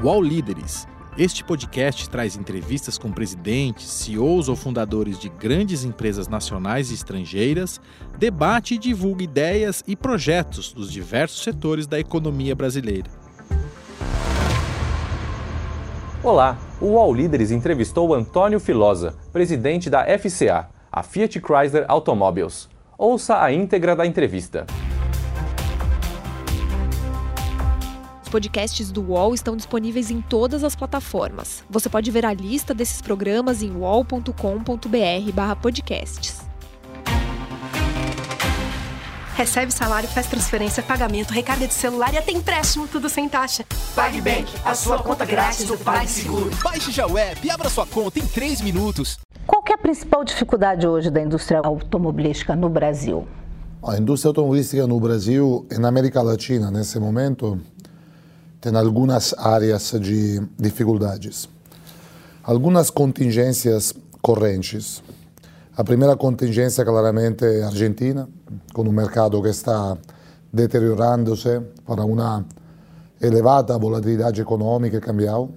UOL Líderes. Este podcast traz entrevistas com presidentes, CEOs ou fundadores de grandes empresas nacionais e estrangeiras, debate e divulga ideias e projetos dos diversos setores da economia brasileira. Olá, o UOL Líderes entrevistou Antônio Filosa, presidente da FCA, a Fiat Chrysler Automobiles. Ouça a íntegra da entrevista. Os podcasts do UOL estão disponíveis em todas as plataformas. Você pode ver a lista desses programas em uol.com.br/podcasts. Recebe salário, faz transferência, pagamento, recarga de celular e até empréstimo, tudo sem taxa. PagBank, a sua conta grátis do PagSeguro. Baixe já o app e abra sua conta em 3 minutos. Qual é a principal dificuldade hoje da indústria automobilística no Brasil? A indústria automobilística no Brasil e na América Latina, nesse momento, tem algumas áreas de dificuldades. Algumas contingências correntes. A primeira contingência, claramente, é a Argentina, com um mercado que está deteriorando-se para uma elevada volatilidade econômica e cambial.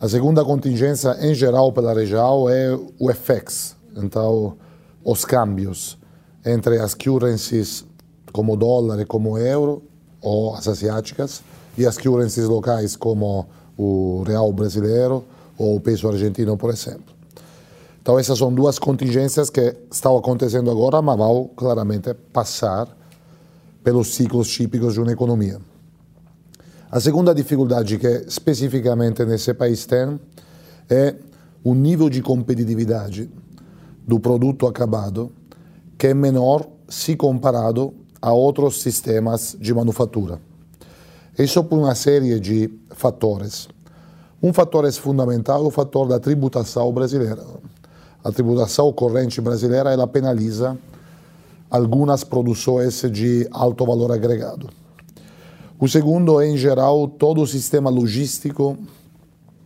A segunda contingência, em geral, pela região, é o FX, então, os câmbios entre as currencies como dólar e como euro, ou as asiáticas, e as currencies locais como o real brasileiro ou o peso argentino, por exemplo. Então essas são duas contingências que estão acontecendo agora, mas vão claramente passar pelos ciclos típicos de uma economia. A segunda dificuldade que especificamente nesse país tem é o nível de competitividade do produto acabado que é menor se comparado a outros sistemas de manufatura. Isso por uma série de fatores. Um fator é fundamental, o fator da tributação brasileira. A tributação corrente brasileira ela penaliza algumas produções de alto valor agregado. O segundo é, em geral, todo o sistema logístico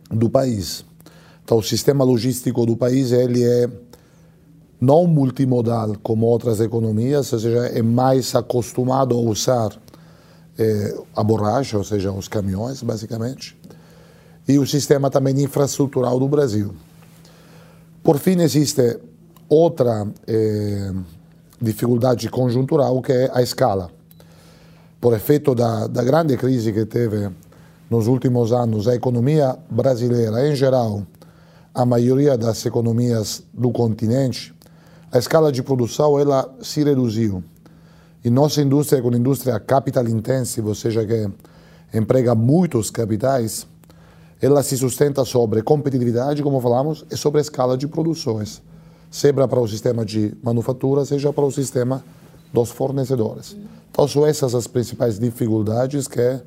do país. Então, o sistema logístico do país ele é não multimodal como outras economias, ou seja, é mais acostumado a usar é, a borracha, ou seja, os caminhões, basicamente, e o sistema também infraestrutural do Brasil. Por fim, existe outra é, dificuldade conjuntural que é a escala. Por efeito da, da grande crise que teve nos últimos anos, a economia brasileira, em geral, a maioria das economias do continente, a escala de produção ela se reduziu. E nossa indústria, com indústria capital intensiva, ou seja, que emprega muitos capitais, ela se sustenta sobre competitividade, como falamos, e sobre a escala de produções, seja para o sistema de manufatura, seja para o sistema dos fornecedores. Então, são essas as principais dificuldades que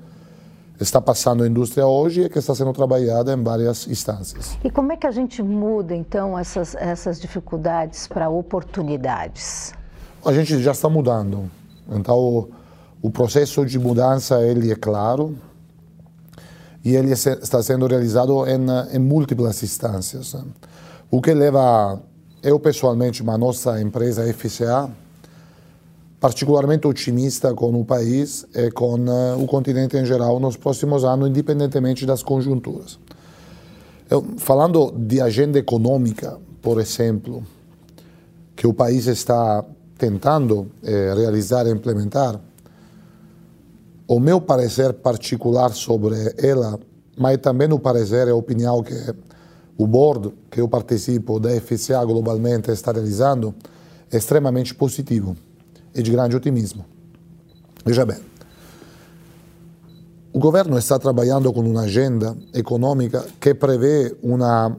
está passando a indústria hoje e que está sendo trabalhada em várias instâncias. E como é que a gente muda, então, essas, essas dificuldades para oportunidades? A gente já está mudando. Então, o processo de mudança ele é claro e ele está sendo realizado em, em múltiplas instâncias. O que leva eu pessoalmente, a nossa empresa FCA, particularmente otimista com o país e com uh, o continente em geral nos próximos anos, independentemente das conjunturas. Eu, falando de agenda econômica, por exemplo, que o país está tentando eh, realizar e implementar, o meu parecer particular sobre ela, mas também o parecer e a opinião que o board que eu participo da FCA globalmente está realizando, é extremamente positivo e de grande otimismo. Veja bem, o governo está trabalhando com uma agenda econômica que prevê uma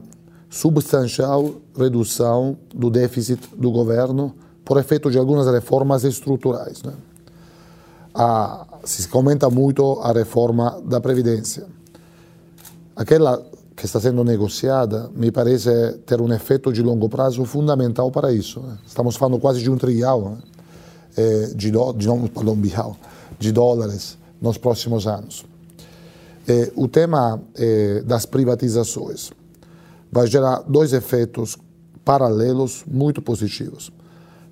substancial redução do déficit do governo por efeito de algumas reformas estruturais. Né? A, se comenta muito a reforma da Previdência. Aquela que está sendo negociada me parece ter um efeito de longo prazo fundamental para isso. Né? Estamos falando quase de um trilhão né? Eh, de, do, de, não, de dólares nos próximos anos. Eh, o tema eh, das privatizações vai gerar dois efeitos paralelos muito positivos.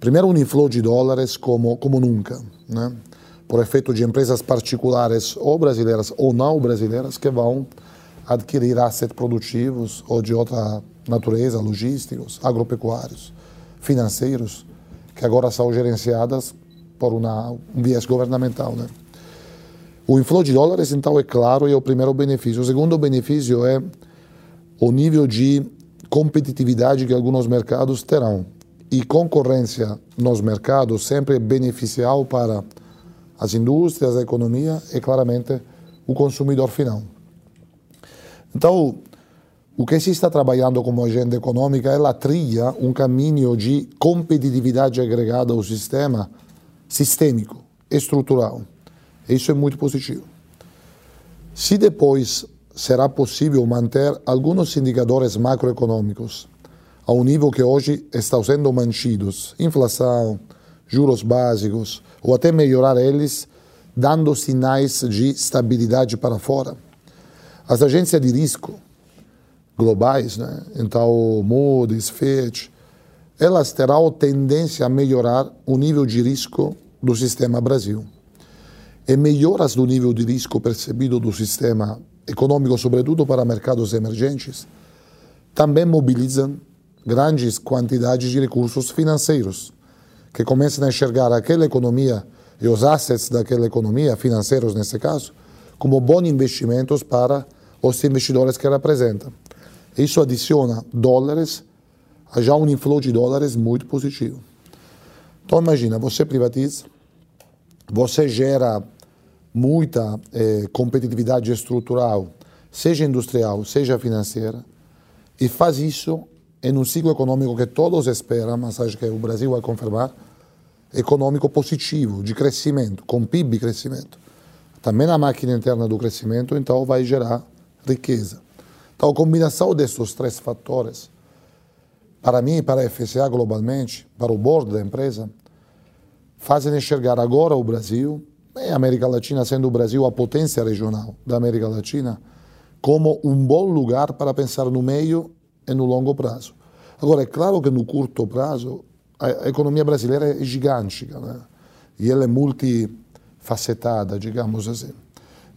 Primeiro, um inflow de dólares como, como nunca, né? por efeito de empresas particulares ou brasileiras ou não brasileiras que vão adquirir assets produtivos ou de outra natureza, logísticos, agropecuários, financeiros, que agora são gerenciadas por uma, um viés governamental. Né? O inflow de dólares, então, é claro, é o primeiro benefício. O segundo benefício é o nível de competitividade que alguns mercados terão. E concorrência nos mercados sempre é beneficial para as indústrias, a economia e, claramente, o consumidor final. Então, o que se está trabalhando como agenda econômica é a trilha, um caminho de competitividade agregada ao sistema sistêmico, estrutural. Isso é muito positivo. Se depois será possível manter alguns indicadores macroeconômicos ao nível que hoje estão sendo mantidos, inflação, juros básicos, ou até melhorar eles, dando sinais de estabilidade para fora. As agências de risco globais, né? então Moody's, Fitch, elas terão tendência a melhorar o nível de risco do sistema Brasil. E melhoras do nível de risco percebido do sistema econômico, sobretudo para mercados emergentes, também mobilizam grandes quantidades de recursos financeiros, que começam a enxergar aquela economia e os assets daquela economia, financeiros nesse caso, como bons investimentos para os investidores que representam. Isso adiciona dólares já um inflow de dólares muito positivo. Então imagina, você privatiza, você gera muita eh, competitividade estrutural, seja industrial, seja financeira, e faz isso em um ciclo econômico que todos esperam, mas acho que o Brasil vai confirmar, econômico positivo, de crescimento, com PIB crescimento. Também a máquina interna do crescimento, então, vai gerar riqueza. Então, a combinação desses três fatores, para mim e para a FCA globalmente, para o board da empresa, fazem enxergar agora o Brasil, e a América Latina sendo o Brasil a potência regional da América Latina, como um bom lugar para pensar no meio e no longo prazo. Agora, é claro que no curto prazo a economia brasileira é gigantesca né? e ela é multifacetada, digamos assim.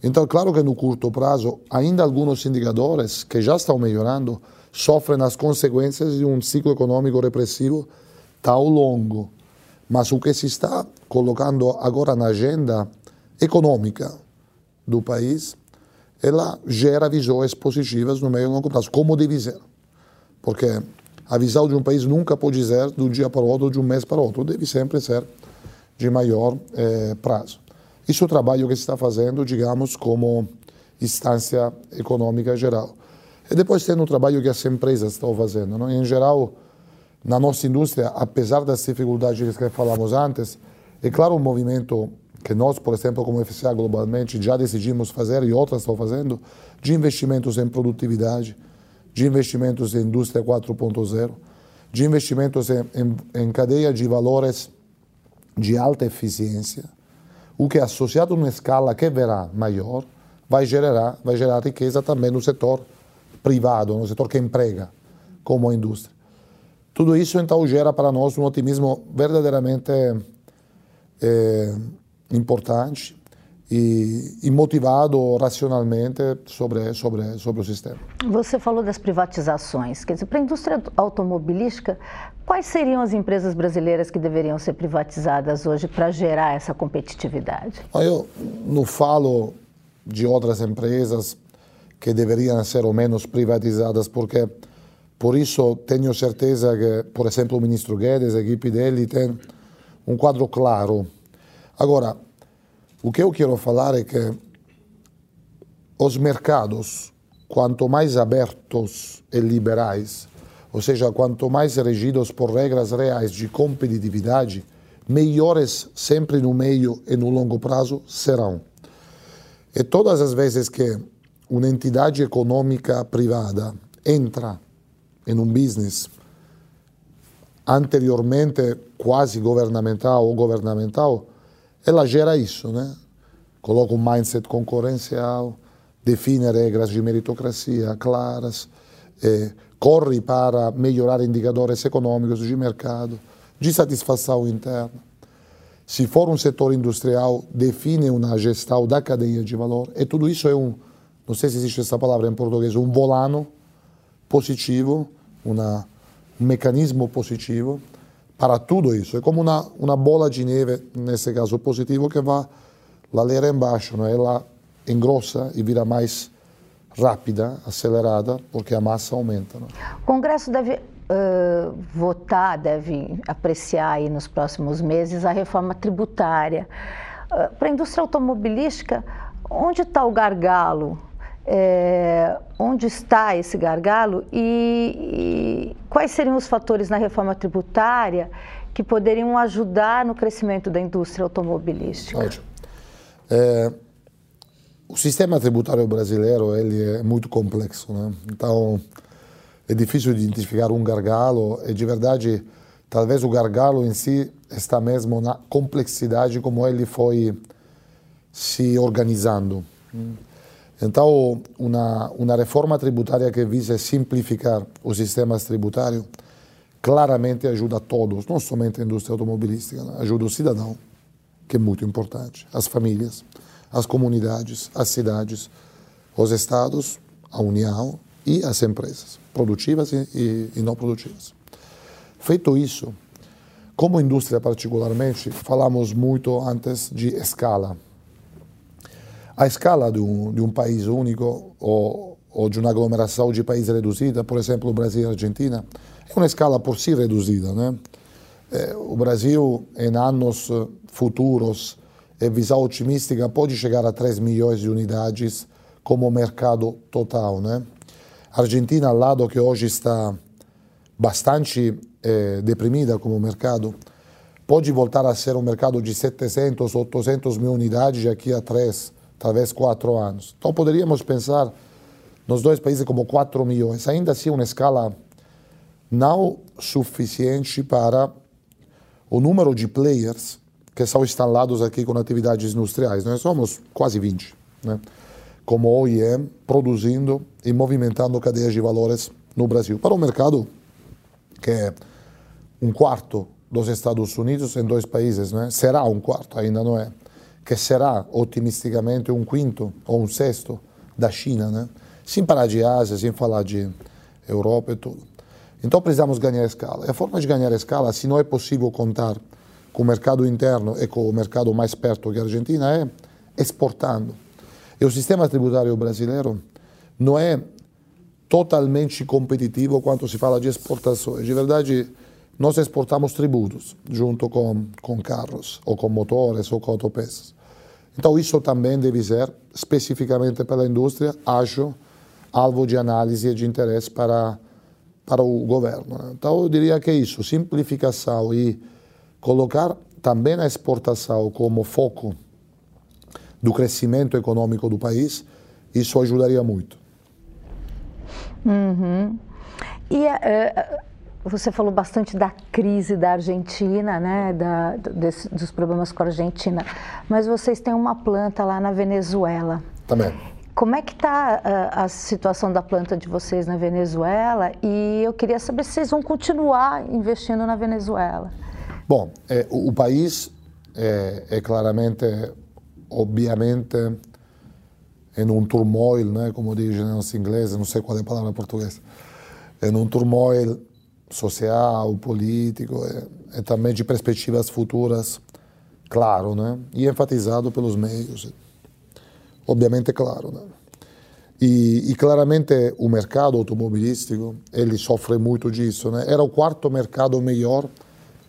Então, claro que no curto prazo, ainda alguns indicadores que já estão melhorando sofrem as consequências de um ciclo econômico repressivo tão longo. Mas o que se está colocando agora na agenda econômica do país, ela gera visões positivas no meio e longo prazo, como deve ser. Porque a visão de um país nunca pode ser um dia para o outro, de um mês para o outro. Deve sempre ser de maior eh, prazo. Isso é o trabalho que se está fazendo, digamos, como instância econômica geral. E depois tem o trabalho que as empresas estão fazendo. Não? Em geral, na nossa indústria, apesar das dificuldades que falamos antes, é claro um movimento que nós, por exemplo, como FCA globalmente, já decidimos fazer e outras estão fazendo, de investimentos em produtividade, de investimentos em indústria 4.0, de investimentos em, em, em, cadeia de valores de alta eficiência, o que associado a uma escala que verá maior, vai gerar, vai gerar riqueza também no setor privado, no setor que emprega, como a indústria. Tudo isso então gera para nós um otimismo verdadeiramente é, importante e, e, motivado racionalmente sobre, sobre, sobre o sistema. Você falou das privatizações. Quer dizer, para a indústria automobilística, quais seriam as empresas brasileiras que deveriam ser privatizadas hoje para gerar essa competitividade? Eu não falo de outras empresas que deveriam ser ou menos privatizadas, porque por isso tenho certeza que, por exemplo, o ministro Guedes, a equipe dele, tem um quadro claro. Agora, o que eu quero falar é que os mercados, quanto mais abertos e liberais, ou seja, quanto mais regidos por regras reais de competitividade, melhores sempre no meio e no longo prazo serão. E todas as vezes que uma entidade econômica privada entra em um business anteriormente quase governamental ou governamental, ela gera isso, né? Coloca um mindset concorrencial, define regras de meritocracia claras, eh, corre para melhorar indicadores econômicos de mercado, de satisfação interna. Se for um setor industrial, define uma gestão da cadeia de valor. E tudo isso é um, não sei se existe essa palavra em português, um volano positivo, uma, um mecanismo positivo para tudo isso. É como uma, uma bola de neve, nesse caso positivo, que vai ladeira embaixo, não é? ela engrossa e vira mais rápida, acelerada, porque a massa aumenta. Não? O Congresso deve uh, votar, deve apreciar aí nos próximos meses a reforma tributária. Uh, para a indústria automobilística, onde está o gargalo? É, onde está esse gargalo e, e, quais seriam os fatores na reforma tributária que poderiam ajudar no crescimento da indústria automobilística? Ótimo. É, o sistema tributário brasileiro ele é muito complexo, né? então é difícil de identificar um gargalo e de verdade talvez o gargalo em si está mesmo na complexidade como ele foi se organizando. Então, uma, uma reforma tributária que visa simplificar os sistemas tributários claramente ajuda a todos, não somente a indústria automobilística, né? ajuda o cidadão, que é muito importante, as famílias, as comunidades, as cidades, os estados, a União e as empresas, produtivas e, e, e não produtivas. Feito isso, como indústria particularmente, falamos muito antes de escala. A escala de um, de um país único ou, ou, de uma aglomeração de países reduzida, por exemplo, o Brasil e a Argentina, é uma escala por si reduzida. Né? É, o Brasil, em anos futuros, e visão otimística, pode chegar a 3 milhões de unidades como mercado total. Né? A Argentina, ao lado que hoje está bastante deprimida como mercado, pode voltar a ser um mercado de 700, 800 mil unidades daqui a 3, talvez 4 anos. Então poderíamos pensar nos dois países como 4 milhões, ainda assim uma escala não suficiente para o número de players que são instalados aqui com atividades industriais. Nós somos quase 20, né? como OEM, produzindo e movimentando cadeias de valores no Brasil. Para um mercado que é um quarto dos Estados Unidos em dois países, né? será um quarto, ainda não é, que será otimisticamente um quinto ou um sexto da China, né? sem falar de Ásia, sem falar de Europa e tudo. Então precisamos ganhar escala. E a forma de ganhar escala, se não é possível contar com o mercado interno e com o mercado mais perto que a Argentina é exportando. E o sistema tributário brasileiro não é totalmente competitivo quando se fala de exportações. De verdade, nós exportamos tributos junto com, com carros, ou com motores, ou com autopeças. Então, isso também deve ser, especificamente para a indústria, acho, alvo de análise e de interesse para, para o governo. Então, eu diria que é isso, simplificação e colocar também a exportação como foco do crescimento econômico do país, isso ajudaria muito. Uhum. E uh, você falou bastante da crise da Argentina, né, da, desse, dos problemas com a Argentina, mas vocês têm uma planta lá na Venezuela. Também. Como é que está uh, a situação da planta de vocês na Venezuela? E eu queria saber se vocês vão continuar investindo na Venezuela. Bom, eh, o, o, país é, é, claramente, obviamente, em um turmoil, né, como dizem os ingleses, não sei qual é a palavra em português, em um turmoil social, político e, e também de perspectivas futuras, claro, né, e enfatizado pelos meios, obviamente claro, né. E, e, claramente o mercado automobilístico ele sofre muito disso, né? Era o quarto mercado melhor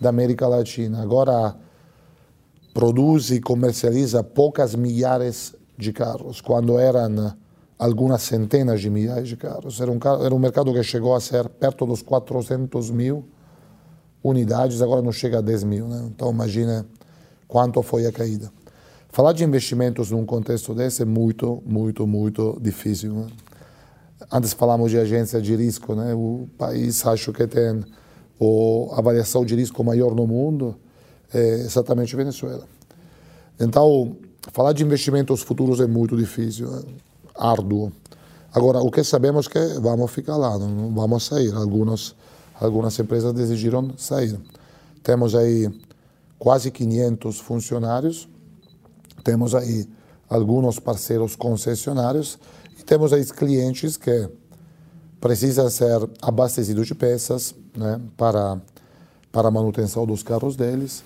da América Latina. Agora produz e comercializa poucas milhares de carros, quando eram algumas centenas de milhares de carros. Era um, era um mercado que chegou a ser perto dos 400 mil unidades, agora não chega a 10 mil. Né? Então imagina quanto foi a caída. Falar de investimentos num contexto desse é muito, muito, muito difícil. Né? Antes falamos de agência de risco, né? o país acho que tem a avaliação de risco maior no mundo é exatamente Venezuela. Então, falar de investimentos futuros é muito difícil, é árduo. Agora, o que sabemos é que vamos ficar lá, não vamos sair. Algumas, algumas empresas decidiram sair. Temos aí quase 500 funcionários, temos aí alguns parceiros concessionários E temos aí clientes que precisam ser abastecidos de peças né, para, para a manutenção dos carros deles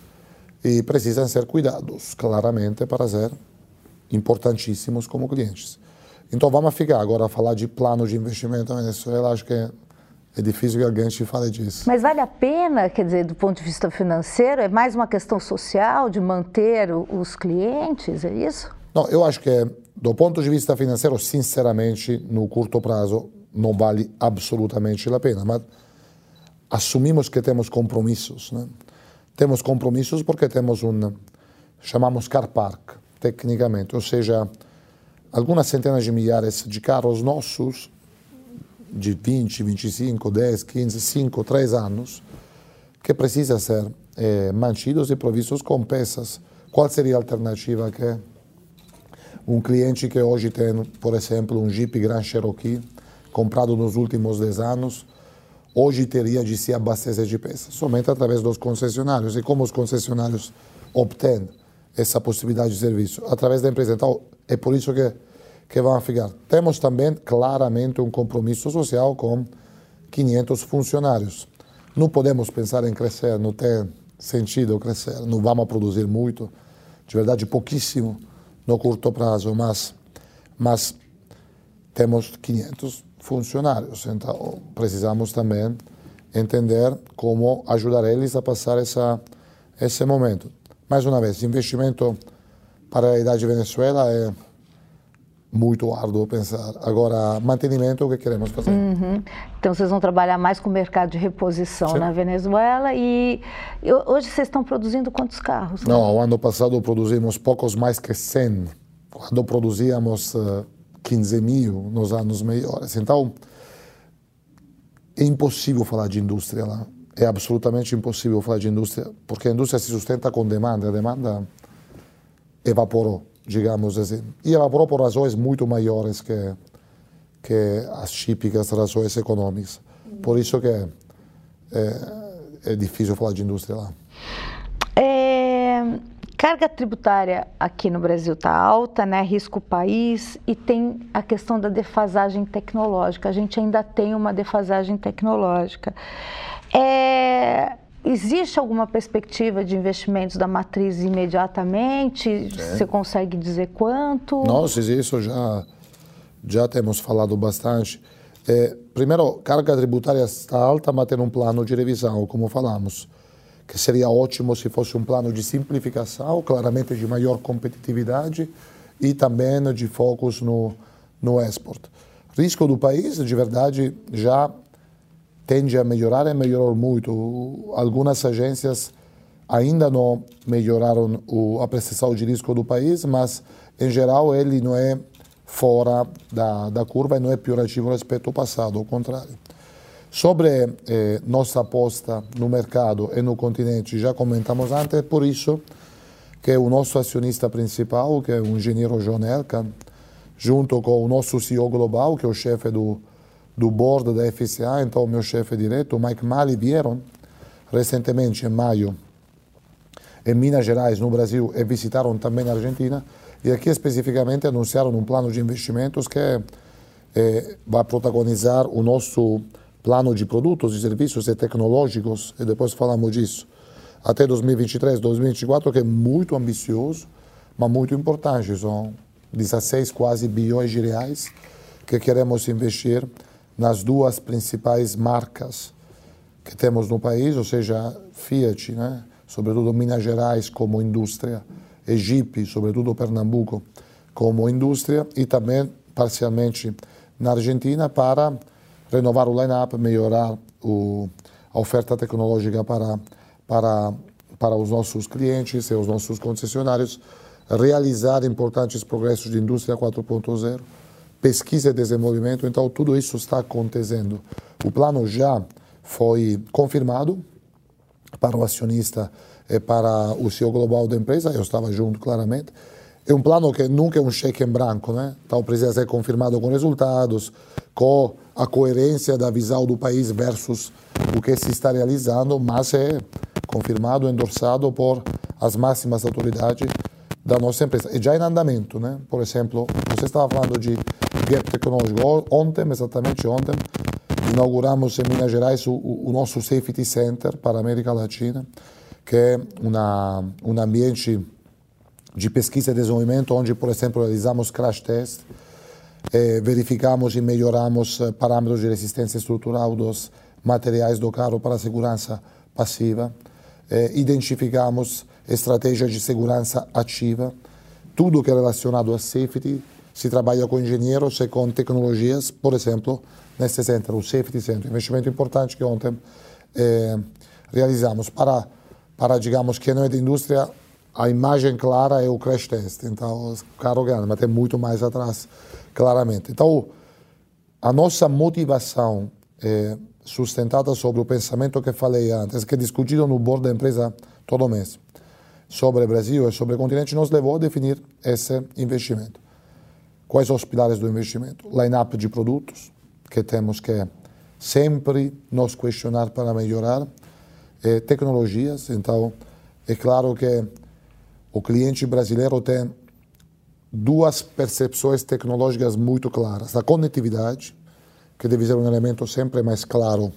e precisam ser cuidados, claramente, para ser importantíssimos como clientes. Então vamos ficar agora a falar de plano de investimento na Venezuela, acho que é, é difícil que alguém te fale disso. Mas vale a pena, quer dizer, do ponto de vista financeiro, é mais uma questão social de manter os clientes, é isso? Não, eu acho que do ponto de vista financeiro, sinceramente, no curto prazo, não vale absolutamente a pena, mas assumimos que temos compromissos, né? Temos compromissos porque temos um, chamamos car park, tecnicamente, ou seja, algumas centenas de milhares de carros nossos, de 20, 25, 10, 15, 5, 3 anos, que precisam ser eh, mantidos e provistos com peças. Qual seria a alternativa que um cliente que hoje tem, por exemplo, um Jeep Grand Cherokee, comprado nos últimos 10 anos, hoje teria de se abastecer de peças, somente através dos concessionários. E como os concessionários obtêm essa possibilidade de serviço? Através da empresa. Então, é por isso que, que vão ficar. Temos também, claramente, um compromisso social com 500 funcionários. Não podemos pensar em crescer, não tem sentido crescer, não vamos produzir muito, de verdade, pouquíssimo no curto prazo, mas, mas temos 500 funcionários. Então, precisamos também entender como ajudar eles a passar essa, esse momento. Mais uma vez, investimento para a idade de Venezuela é muito árduo pensar. Agora, mantenimento é o que queremos fazer. Uhum. Então, vocês vão trabalhar mais com o mercado de reposição Sim. na Venezuela e hoje vocês estão produzindo quantos carros? Não, o ano passado produzimos poucos mais que 100. Quando produzíamos uh, 15 mil nos anos melhores. Então, é impossível falar de indústria lá. É absolutamente impossível falar de indústria, porque a indústria se sustenta com demanda. A demanda evaporou, digamos assim. E evaporou por razões muito maiores que, que as típicas razões econômicas. Por isso que é, é, é difícil falar de indústria lá. É, Carga tributária aqui no Brasil está alta, né? risco país e tem a questão da defasagem tecnológica. A gente ainda tem uma defasagem tecnológica. É, existe alguma perspectiva de investimentos da matriz imediatamente? É. Você consegue dizer quanto? Nós, isso já, já temos falado bastante. É, primeiro, carga tributária está alta, mas tem um plano de revisão, como falamos que seria ótimo se fosse um plano de simplificação, claramente de maior competitividade e também de focos no, no export. Risco do país, de verdade, já tende a melhorar e melhorou muito. Algumas agências ainda não melhoraram a prestação de risco do país, mas, em geral, ele não é fora da, da curva e não é piorativo respeito ao passado, ao contrário. Sobre eh, nossa aposta no mercado e no continente, já comentamos antes, por isso que o nosso acionista principal, que é o engenheiro John Elkan, junto com o nosso CEO global, que é o chefe do, do board da FCA, então o meu chefe direto, Mike Mali, vieram recentemente, em maio, em Minas Gerais, no Brasil, e visitaram também a Argentina, e aqui especificamente anunciaram um plano de investimentos que eh, vai protagonizar o nosso plano de produtos e serviços e tecnológicos, e depois falamos disso, até 2023, 2024, que é muito ambicioso, mas muito importante. São 16 quase bilhões de reais que queremos investir nas duas principais marcas que temos no país, ou seja, Fiat, né? sobretudo Minas Gerais como indústria, e Jeep, sobretudo Pernambuco, como indústria, e também parcialmente na Argentina para renovar o line-up, melhorar o, a oferta tecnológica para, para, para os nossos clientes e os nossos concessionários, realizar importantes progressos de indústria 4.0, pesquisa e desenvolvimento. Então, tudo isso está acontecendo. O plano já foi confirmado para o acionista e para o CEO global da empresa, eu estava junto claramente. É um plano que nunca é um cheque em branco, né? Então precisa ser confirmado com resultados, com a coerência da visão do país versus o que se está realizando, mas é confirmado, endossado por as máximas autoridades da nossa empresa. E já em andamento, né? Por exemplo, você estava falando de gap tecnológico. Ontem, exatamente ontem, inauguramos em Minas Gerais o, o nosso Safety Center para a América Latina, que é uma, um ambiente de pesquisa e desenvolvimento, onde, por exemplo, realizamos crash test, eh, verificamos e melhoramos parâmetros de resistência estrutural dos materiais do carro para segurança passiva, eh, identificamos estratégias de segurança ativa, tudo que é relacionado a safety, se trabalha com engenheiros e com tecnologias, por exemplo, nesse centro, o Safety Center, investimento importante que ontem eh, realizamos para, para, digamos, que não é da indústria a imagem clara é o crash test. Então, o carro grande, mas tem muito mais atrás, claramente. Então, a nossa motivação é sustentada sobre o pensamento que falei antes, que é discutido no board da empresa todo mês, sobre o Brasil e sobre o continente, nos levou a definir esse investimento. Quais os pilares do investimento? Line-up de produtos, que temos que sempre nos questionar para melhorar, e tecnologias. Então, é claro que o cliente brasileiro tem duas percepções tecnológicas muito claras. A conectividade, que deve ser um elemento sempre mais claro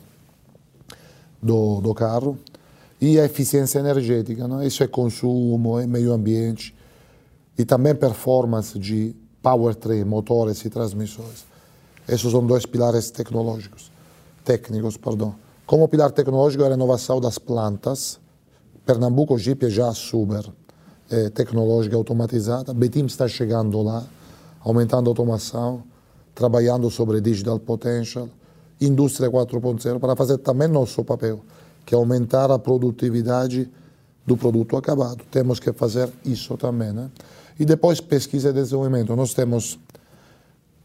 do, do carro, e a eficiência energética. Não? Isso é consumo, é meio ambiente e também performance de powertrain, motores e transmissões. Esses são dois pilares tecnológicos, técnicos, perdão. Como pilar tecnológico a renovação das plantas. Pernambuco Jeep é já super é, tecnológica automatizada. Betim está chegando lá, aumentando a automação, trabalhando sobre digital potential, indústria 4.0 para fazer também nosso papel, que é aumentar a produtividade do produto acabado. Temos que fazer isso também, né? E depois pesquisa e desenvolvimento. Nós temos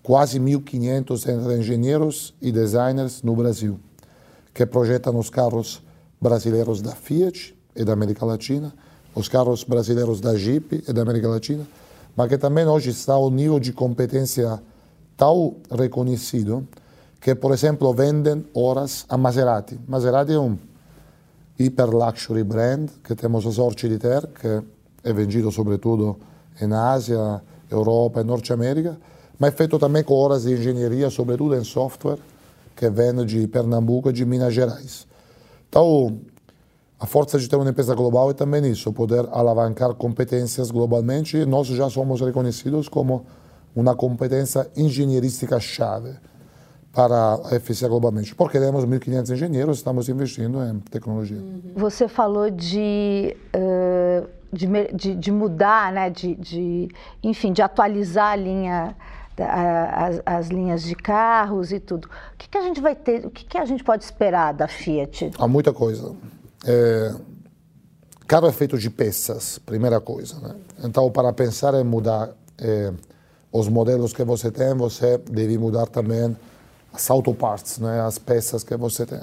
quase 1.500 entre engenheiros e designers no Brasil, que projetam os carros brasileiros da Fiat e da América Latina os carros brasileiros da Jeep e da América Latina, mas que também hoje está ao nível de competência tão reconhecido que, por exemplo, vendem horas a Maserati. Maserati é um hyper luxury brand que temos a sorte de ter, que é vendido sobretudo em Ásia, Europa e Norte América, mas feito também com horas de engenharia, sobretudo em software, que vem de Pernambuco e de Minas Gerais. Então, a força de ter uma empresa global é também isso, poder alavancar competências globalmente. Nós já somos reconhecidos como uma competência engenheirística chave para a FCA globalmente. Porque temos 1.500 engenheiros, estamos investindo em tecnologia. Você falou de, uh, de, de, de, mudar, né? de, de, enfim, de atualizar a linha, as, as, linhas de carros e tudo. O que, que a gente vai ter, o que, que a gente pode esperar da Fiat? Há muita coisa. É, carro é feito de peças, primeira coisa. Né? Então, para pensar em mudar é, os modelos que você tem, você deve mudar também as autoparts, né? as peças que você tem.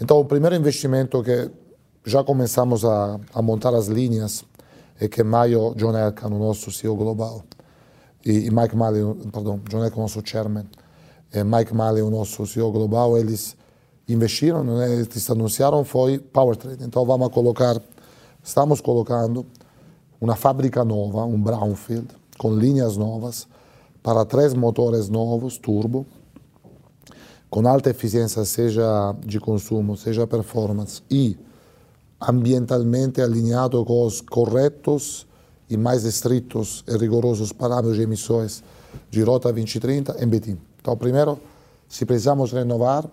Então, o primeiro investimento que já começamos a, a montar as linhas é que Maio John Elkan, o nosso CEO global, e, e Mike Malley, perdão, John Elkan, o nosso chairman, e Mike Malley, o nosso CEO global, eles investiram, né, eles anunciaram foi powertrain. Então vamos colocar, estamos colocando uma fábrica nova, um brownfield, com linhas novas, para três motores novos, turbo, com alta eficiência, seja de consumo, seja performance, e ambientalmente alinhado com os corretos e mais estritos e rigorosos parâmetros de emissões de Rota 2030 em Betim. Então, primeiro, se precisamos renovar,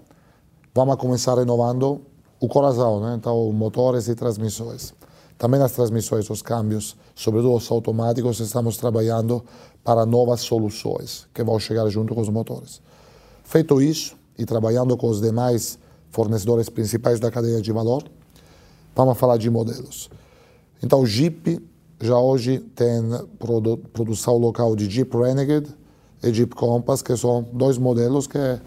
vamos começar renovando o coração, né? então motores e transmissões. Também as transmissões, os câmbios, sobretudo os automáticos, estamos trabalhando para novas soluções que vão chegar junto com os motores. Feito isso, e trabalhando com os demais fornecedores principais da cadeia de valor, vamos falar de modelos. Então, Jeep já hoje tem produ produção local de Jeep Renegade e Jeep Compass, que são dois modelos que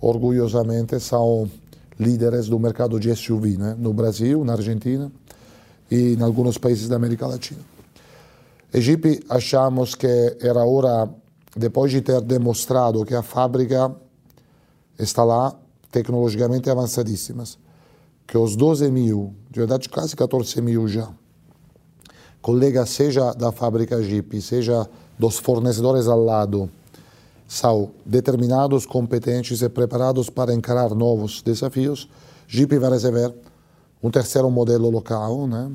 orgulhosamente são líderes do mercado de SUV, né? no Brasil, na Argentina e em alguns países da América Latina. E Jeep achamos que era hora, depois de ter demonstrado que a fábrica está lá tecnologicamente avançadíssimas, que os 12 mil, de verdade quase 14 mil já, colegas seja da fábrica Jeep, seja dos fornecedores ao lado, são determinados, competentes e preparados para encarar novos desafios, Jeep vai receber um terceiro modelo local, né?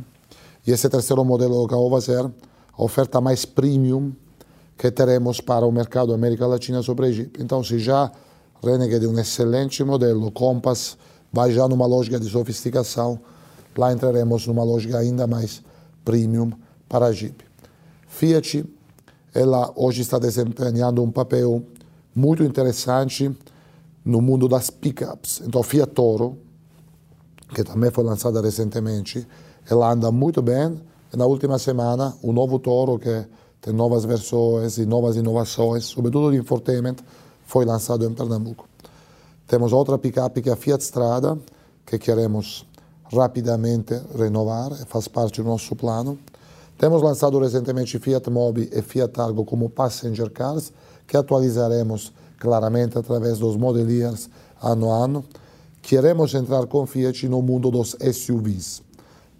E esse terceiro modelo local vai ser a oferta mais premium que teremos para o mercado América Latina sobre a Jeep. Então, se já Renegade é um excelente modelo, Compass vai já numa lógica de sofisticação, lá entraremos numa lógica ainda mais premium para a Jeep. Fiat, ela hoje está desempenhando um papel muito interessante no mundo das pickups. Então, Fiat Toro, que também foi lançada recentemente, ela anda muito bem. E na última semana, o novo Toro, que tem novas versões e novas inovações, sobretudo de infotainment, foi lançado em Pernambuco. Temos outra picape que é a Fiat Strada, que queremos rapidamente renovar, faz parte do nosso plano. Temos lançado recentemente Fiat Mobi e Fiat Argo como passenger cars, que atualizaremos claramente através dos model years ano a ano. Queremos entrar com Fiat no mundo dos SUVs,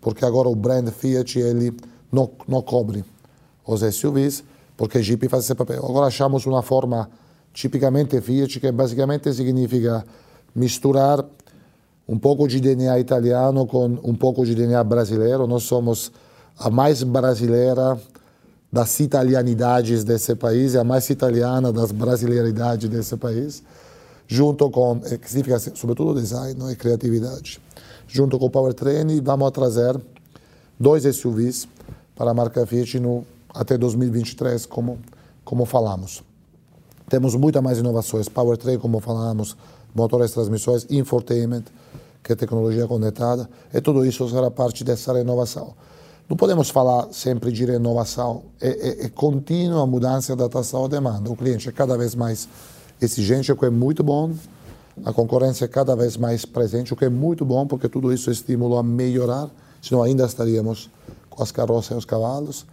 porque agora o brand Fiat ele não, não cobre os SUVs, porque Jeep faz esse papel. Agora achamos uma forma tipicamente Fiat, que basicamente significa misturar um pouco de DNA italiano com um pouco de DNA brasileiro. Nós somos a mais brasileira das italianidades desse país e a mais italiana das brasileiridades desse país, junto com, eh, que significa sobretudo design e criatividade. Junto com o Powertrain, vamos trazer dois SUVs para a marca Fiat no, até 2023, como, como falamos. Temos muitas mais inovações, Powertrain, como falamos, motores, transmissões, infotainment, que é tecnologia conectada, e tudo isso será parte dessa renovação. Não podemos falar sempre de renovação, é, é, é contínua mudança da atração à demanda. O cliente é cada vez mais exigente, o que é muito bom, a concorrência é cada vez mais presente, o que é muito bom, porque tudo isso estimula a melhorar, senão ainda estaríamos com as carroças e os cavalos,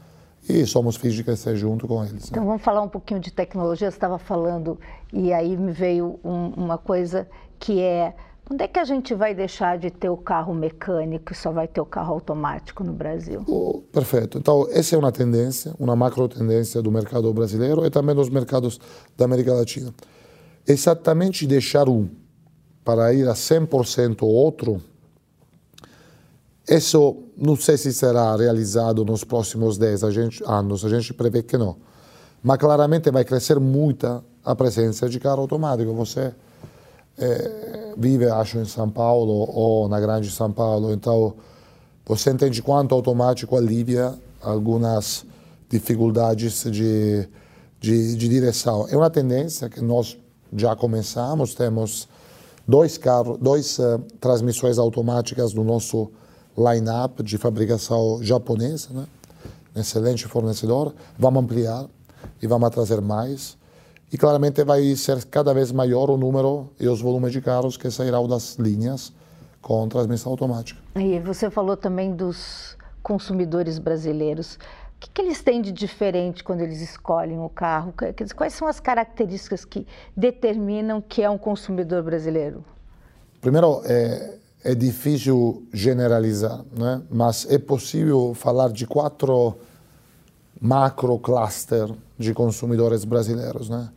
e somos filhos de crescer junto com eles. Né? Então vamos falar um pouquinho de tecnologia. Você estava falando e aí me veio um, uma coisa que é Onde é que a gente vai deixar de ter o carro mecânico e só vai ter o carro automático no Brasil? Oh, perfeito. Então, essa é uma tendência, uma macro tendência do mercado brasileiro e também dos mercados da América Latina. Exatamente deixar um para ir a 100% outro, isso não sei se será realizado nos próximos 10 anos, a gente prevê que não. Mas claramente vai crescer muito a presença de carro automático. Você é, vive, acho, em São Paulo ou na Grande São Paulo, então você entende quanto automático alivia algumas dificuldades de, de, de direção. É uma tendência que nós já começamos, temos dois carros, dois uh, transmissões automáticas no nosso line-up de fabricação japonesa, né? excelente fornecedor. Vamos ampliar e vamos trazer mais. E claramente vai ser cada vez maior o número e os volumes de carros que sairão das linhas com transmissão automática. E você falou também dos consumidores brasileiros. O que, que, eles têm de diferente quando eles escolhem o carro? Quais são as características que determinam que é um consumidor brasileiro? Primeiro, é, é difícil generalizar, né? mas é possível falar de quatro macro cluster de consumidores brasileiros. Né?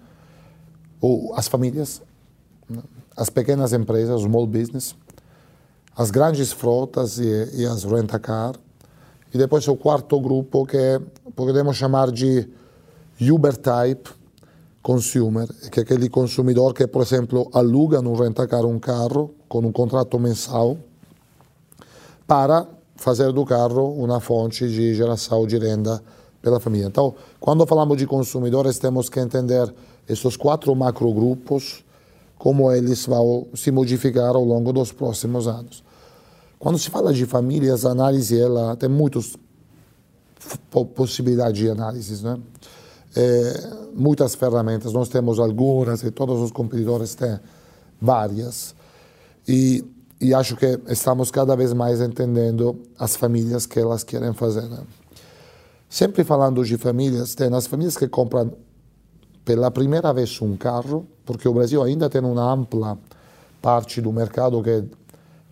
ou as famílias, né? as pequenas empresas, small business, as grandes frotas e, e as rent-a-car. E depois o quarto grupo que é, podemos chamar de Uber-type consumer, que é aquele consumidor que, por exemplo, aluga no rent-a-car um carro com um contrato mensal para fazer do carro uma fonte de geração de renda pela família. Então, quando falamos de consumidores, temos que entender esses quatro macrogrupos, como eles vão se modificar ao longo dos próximos anos. Quando se fala de famílias, a análise ela tem muitas possibilidades de análise, né? É, muitas ferramentas, nós temos algumas e todos os competidores têm várias. E, e acho que estamos cada vez mais entendendo as famílias que elas querem fazer. Né? Sempre falando de famílias, tem as famílias que compram pela primeira vez um carro, porque o Brasil ainda tem uma ampla parte do mercado que é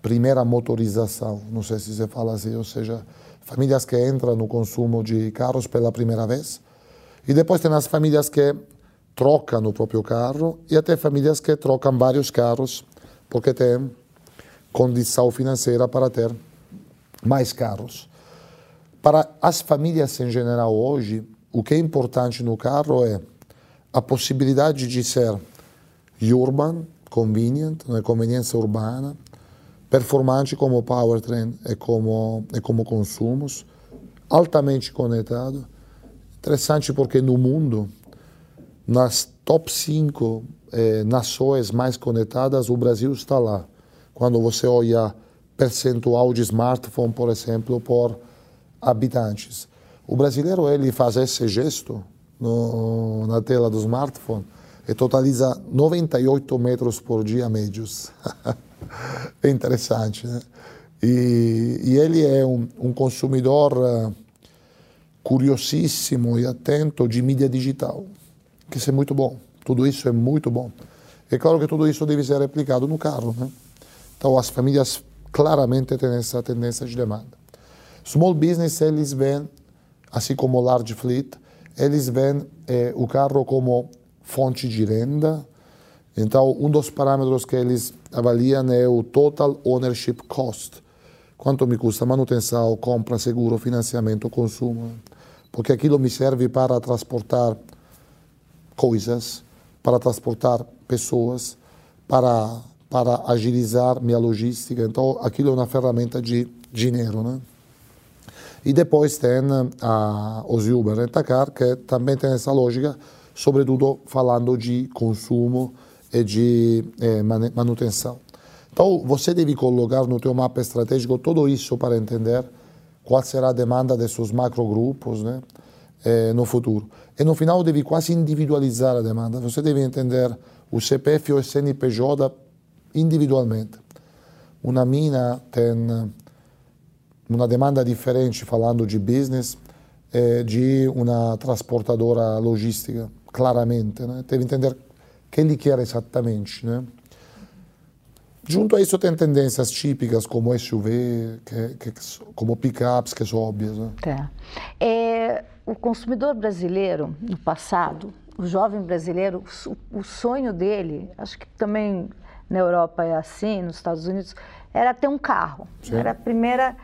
primeira motorização, não sei se se fala assim, ou seja, famílias que entram no consumo de carros pela primeira vez. E depois tem as famílias que trocam o próprio carro e até famílias que trocam vários carros porque têm condição financeira para ter mais carros. Para as famílias em geral hoje, o que é importante no carro é a possibilidade de ser urban, convenient, uma conveniência urbana, performante como powertrain e como, e como consumos, altamente conectado. Interessante porque no mundo, nas top 5 eh, nações mais conectadas, o Brasil está lá. Quando você olha percentual de smartphone, por exemplo, por habitantes. O brasileiro ele faz esse gesto no, na tela do smartphone e totaliza 98 metros por dia médios. é interessante, né? E, e ele é um, um consumidor uh, curiosíssimo e atento de mídia digital, que isso é muito bom. Tudo isso é muito bom. É claro que tudo isso deve ser replicado no carro, né? Então as famílias claramente têm essa tendência de demanda. Small business, eles veem, assim como large fleet, eles veem eh, o carro como fonte de renda. Então, um dos parâmetros que eles avaliam é o total ownership cost. Quanto me custa manutenção, compra, seguro, financiamento, consumo. Porque aquilo me serve para transportar coisas, para transportar pessoas, para, para agilizar minha logística. Então, aquilo é uma ferramenta de dinheiro, né? E depois tem uh, os Uber Rentacar, que também tem essa lógica, sobretudo falando de consumo e de eh, manutenção. Então, você deve colocar no teu mapa estratégico tudo isso para entender qual será a demanda desses macrogrupos né, eh, no futuro. E no final, deve quase individualizar a demanda. Você deve entender o CPF ou o CNPJ individualmente. Uma mina tem uma demanda diferente, falando de business, de uma transportadora logística, claramente. Né? Deve entender o que ele quer exatamente. Né? Junto a isso tem tendências típicas como SUV, que, que, como pickups, que são óbvias. Né? Tá. É, o consumidor brasileiro, no passado, o jovem brasileiro, o, o sonho dele, acho que também na Europa é assim, nos Estados Unidos, era ter um carro. Sim. Era a primeira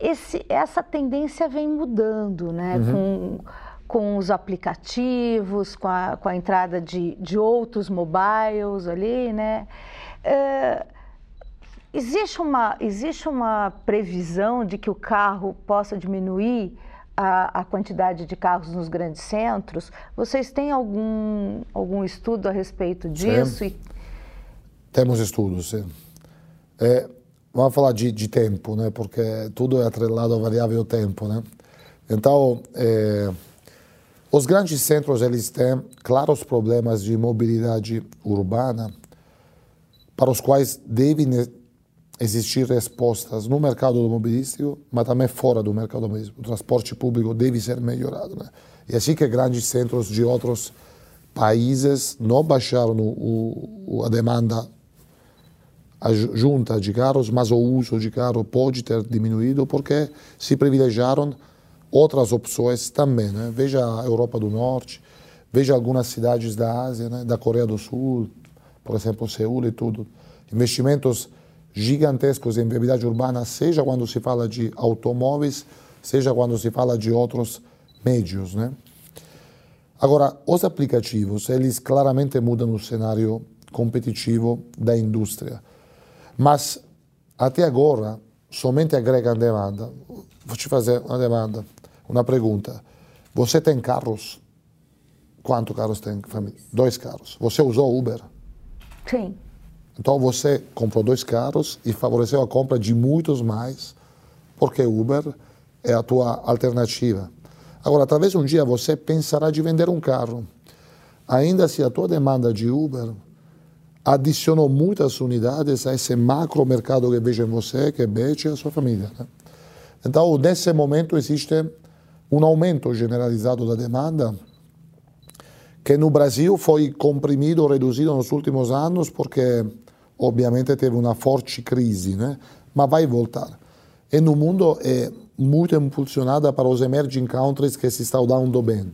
esse, essa tendência vem mudando, né? Uhum. Com, com os aplicativos, com a, com a entrada de, de outros mobiles ali, né? É, existe, uma, existe uma previsão de que o carro possa diminuir a, a, quantidade de carros nos grandes centros? Vocês têm algum, algum estudo a respeito disso? Sim. Temos estudos, sim. É, vamos falar de, de, tempo, né? Porque tudo é atrelado à variável tempo, né? Então, é, os grandes centros eles têm claros problemas de mobilidade urbana, para os quais devem existir respostas no mercado automobilístico, mas também fora do mercado automobilístico. O transporte público deve ser melhorado, né? E assim que grandes centros de outros países não baixaram o, o, a demanda a junta de carros, mas o uso de carro pode ter diminuído porque se privilegiaram outras opções também. Né? Veja a Europa do Norte, veja algumas cidades da Ásia, né? da Coreia do Sul, por exemplo, Seul e tudo. Investimentos gigantescos em viabilidade urbana, seja quando se fala de automóveis, seja quando se fala de outros meios. Né? Agora, os aplicativos, eles claramente mudam o cenário competitivo da indústria. Mas até agora somente agregam demanda. Vou te fazer uma demanda, uma pergunta. Você tem carros? Quantos carros tem? Dois carros. Você usou Uber? Sim. Então você comprou dois carros e favoreceu a compra de muitos mais, porque Uber é a tua alternativa. Agora, talvez um dia você pensará de vender um carro. Ainda se a tua demanda de Uber adicionou muitas unidades a esse macro mercado que vejo em você, que é e a sua família. Né? Então, nesse momento, existe um aumento generalizado da demanda, que no Brasil foi comprimido, reduzido nos últimos anos, porque, obviamente, teve uma forte crise, né? mas vai voltar. E no mundo é muito impulsionada para os emerging countries que se estão dando bem.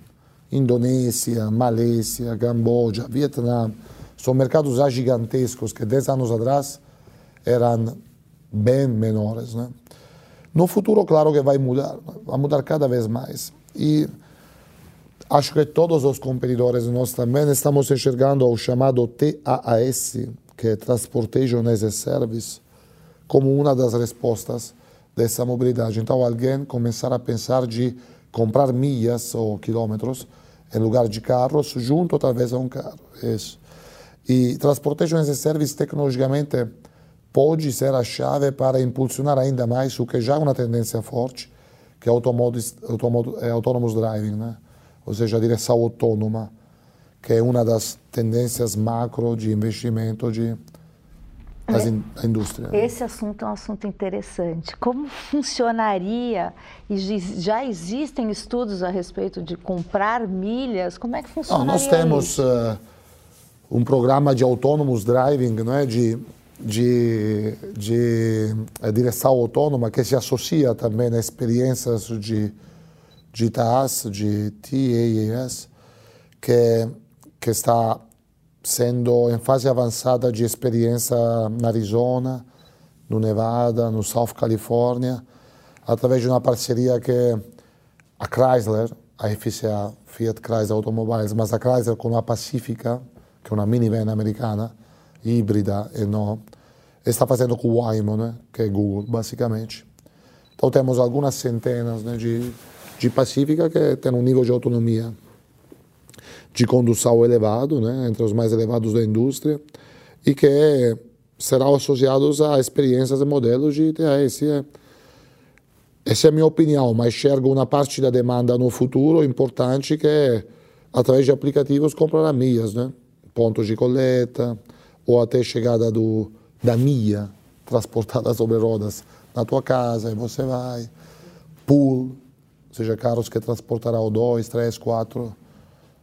Indonésia, Malésia, Camboja, Vietnã, são mercados já gigantescos que 10 anos atrás eram bem menores. Né? No futuro, claro que vai mudar, vai mudar cada vez mais. E acho que todos os competidores nós também estamos enxergando o chamado TAAS, que é Transportation as a Service, como uma das respostas dessa mobilidade. Então, alguém começar a pensar de comprar milhas ou quilômetros em lugar de carros, junto talvez a um carro. Isso. E Transportation as a Service, tecnologicamente, pode ser a chave para impulsionar ainda mais o que já é uma tendência forte, que é, é autonomous driving, né? Ou seja, a direção autônoma, que é uma das tendências macro de investimento de, das in, da indústria. Esse assunto é um assunto interessante. Como funcionaria, e já existem estudos a respeito de comprar milhas, como é que funcionaria Nós temos uh, um programa de autonomous driving, não é? de de, de direção autônoma que se associa também a experiências de, de TAS, de TAAS, que, que está sendo em fase avançada de experiência na Arizona, no Nevada, no South California, através de uma parceria que a Chrysler, a FCA, Fiat Chrysler Automobiles, mas a Chrysler com a Pacifica, que é uma minivan americana, híbrida e não, está fazendo com o Waymo, né, que é Google, basicamente. Então temos algumas centenas né, de, de Pacífica que tem um nível de autonomia de condução elevado, né, entre os mais elevados da indústria, e que serão associados a experiências e modelos de ITS. É, essa é a minha opinião, mas enxergo uma parte da demanda no futuro importante que é, através de aplicativos, comprar milhas, né? pontos de coleta, ou até chegada do, da milha transportada sobre rodas na tua casa e você vai. Pool, ou seja, carros que transportarão dois, três, quatro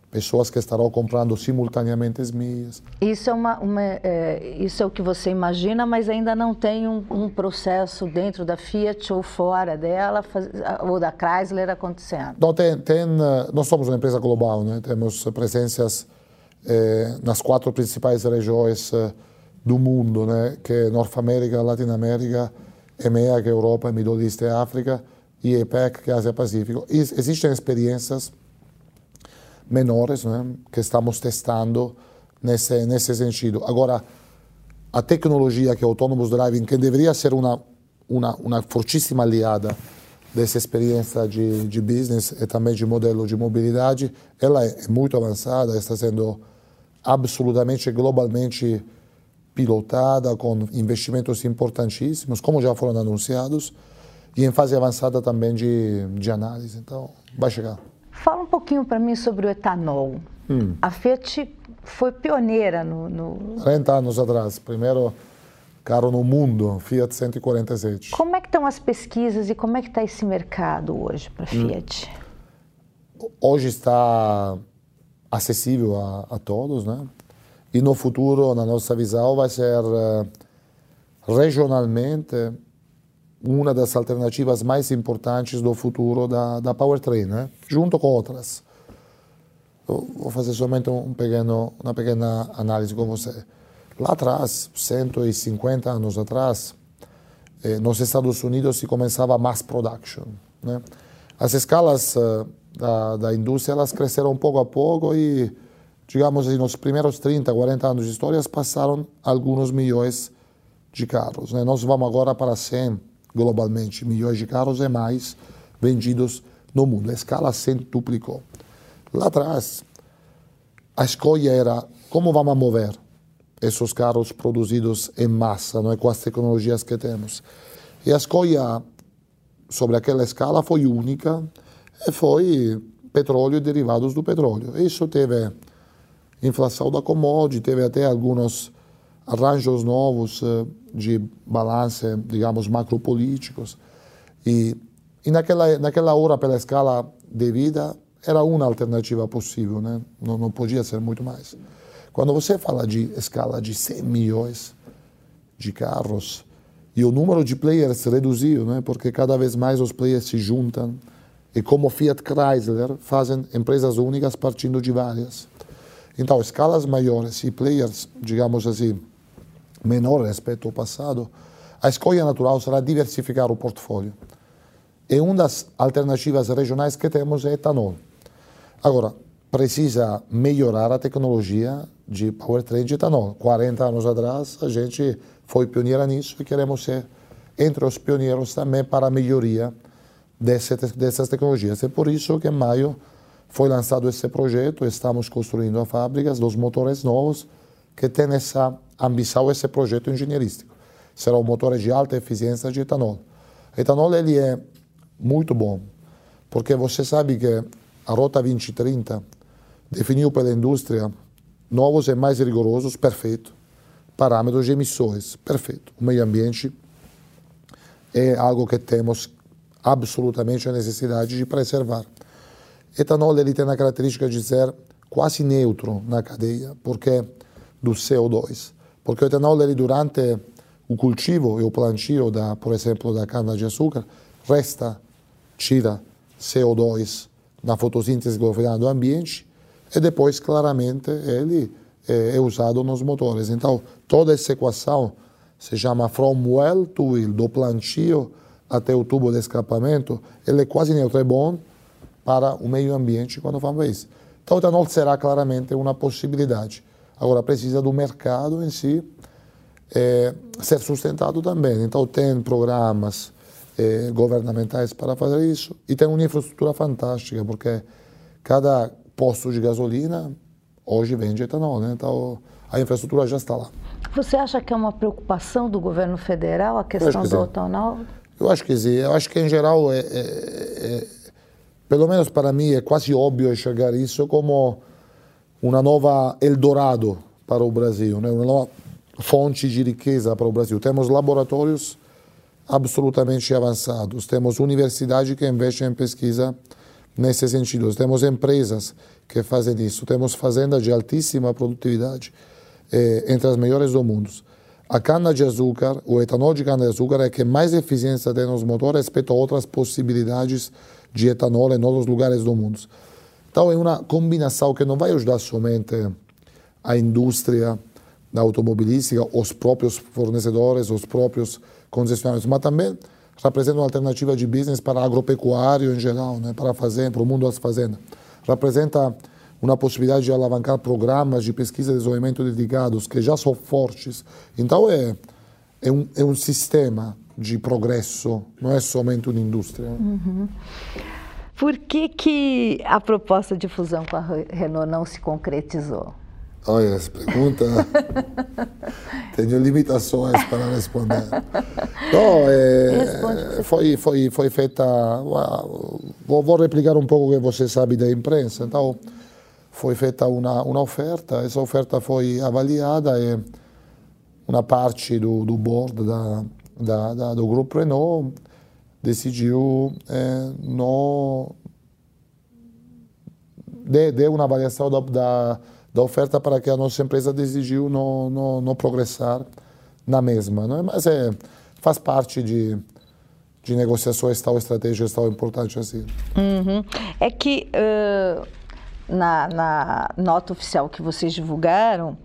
pessoas que estarão comprando simultaneamente as milhas. Isso é, uma, uma é, isso é o que você imagina, mas ainda não tem um, um, processo dentro da Fiat ou fora dela, faz, ou da Chrysler acontecendo? Não, tem, tem, eh, nós somos uma empresa global, né? temos presenças eh, nas quatro principais regiões eh, do mundo, né? que é Norte América, Latinoamérica, EMEA, que é Europa, Middle East e África, e EPEC, é Ásia-Pacífico. Existem experiências menores né? que estamos testando nesse, nesse sentido. Agora, a tecnologia que é Autonomous Driving, que deveria ser uma, uma, uma fortíssima aliada dessa experiência de, de business e também de modelo de mobilidade, ela é muito avançada, está sendo absolutamente globalmente pilotada com investimentos importantíssimos, como já foram anunciados, e em fase avançada também de, de análise. Então, vai chegar. Fala um pouquinho para mim sobre o etanol. Hum. A Fiat foi pioneira no, no... 30 anos atrás, primeiro carro no mundo, Fiat 147. Como é que estão as pesquisas e como é que está esse mercado hoje para hum. Fiat? Hum. Hoje está acessível a, a, todos, né? E no futuro, na nossa visão, vai ser uh, regionalmente uma das alternativas mais importantes do futuro da, da powertrain, né? Junto com outras. Eu vou fazer somente um pequeno, uma pequena análise com você. Lá atrás, 150 anos atrás, eh, nos Estados Unidos se começava a mass production, né? As escalas uh, da, da indústria, elas cresceram pouco a pouco e, digamos assim, nos primeiros 30, 40 anos de história, passaram alguns milhões de carros. Né? Nós vamos agora para 100, globalmente, milhões de carros e mais vendidos no mundo. A escala duplicou. Lá atrás, a escolha era como vamos mover esses carros produzidos em massa, não é? com as tecnologias que temos. E a escolha sobre aquela escala foi única e foi petróleo e derivados do petróleo. Isso teve inflação da commodity, teve até alguns arranjos novos eh, de balance, digamos, macropolíticos. E, e naquela, naquela hora, pela escala de vida, era uma alternativa possível, né? não, não podia ser muito mais. Quando você fala de escala de 100 milhões de carros, e o número de players reduziu, né? porque cada vez mais os players se juntam, e como Fiat Chrysler fazem empresas únicas partindo de várias. Então, escalas maiores e players, digamos assim, menores respeito ao passado, a escolha natural será diversificar o portfólio. E uma das alternativas regionais que temos é etanol. Agora, precisa melhorar a tecnologia de powertrain de etanol. 40 anos atrás, a gente foi pioneira nisso e queremos ser entre os pioneiros também para a melhoria dessas tecnologias. É por isso que em maio foi lançado esse projeto, estamos construindo as fábricas dos motores novos que tem essa ambição, esse projeto engenheirístico. Serão motores de alta eficiência de etanol. Etanol ele é muito bom, porque você sabe que a Rota 2030 definiu pela indústria novos e mais rigorosos, perfeito, parâmetros de emissões, perfeito. O meio ambiente é algo que temos absolutamente a necessidade de preservar. Etanol ele tem a característica de ser quase neutro na cadeia, porque do CO2, porque o etanol ele durante o cultivo e o plantio da, por exemplo, da cana de açúcar, resta, tira CO2 na fotossíntese global do ambiente e depois claramente ele é, é usado nos motores. Então toda essa equação se chama from well to wheel, do plantio até o tubo de escapamento, ele é quase neutro, é bom para o meio ambiente quando vamos isso. Então o etanol será claramente uma possibilidade. Agora precisa do mercado em si é, ser sustentado também. Então tem programas é, governamentais para fazer isso e tem uma infraestrutura fantástica, porque cada posto de gasolina hoje vende etanol, né? Então a infraestrutura já está lá. Você acha que é uma preocupação do governo federal a questão que do etanol? Eu acho que sim. Eu acho que em geral, é, é, é, pelo menos para mim, é quase óbvio enxergar isso como uma nova Eldorado para o Brasil, né? uma nova fonte de riqueza para o Brasil. Temos laboratórios absolutamente avançados, temos universidades que investem em pesquisa nesse sentido, temos empresas que fazem isso, temos fazendas de altíssima produtividade eh, entre as melhores do mundo. A cana-de-açúcar, o etanol de cana-de-açúcar é que mais eficiência tem nos motores respeito a outras possibilidades de etanol em outros lugares do mundo. Então é uma combinação que não vai ajudar somente a indústria da automobilística, os próprios fornecedores, os próprios concessionários, mas também representa uma alternativa de business para agropecuário em geral, né, para fazer, para o mundo das fazendas. Representa uma possibilidade de alavancar programas de pesquisa e desenvolvimento dedicados que já são fortes. Então é, é, um, é um sistema de progresso, não é somente uma indústria. Uhum. Por que, que a proposta de fusão com a Renault não se concretizou? Olha, essa pergunta tenho limitações para responder. Não, é, foi, foi, foi feita. Vou, vou replicar um pouco o que você sabe da imprensa. Então, foi feita uma, uma oferta, essa oferta foi avaliada e uma parte do, do board da, da, da, do grupo Renault decidiu é, não de, de uma avaliação da, da, da, oferta para que a nossa empresa decidiu não, não, progressar na mesma. Não é? Mas é, faz parte de, de negociações tal estratégias tão importantes assim. Uhum. É que uh na, na nota oficial que vocês divulgaram,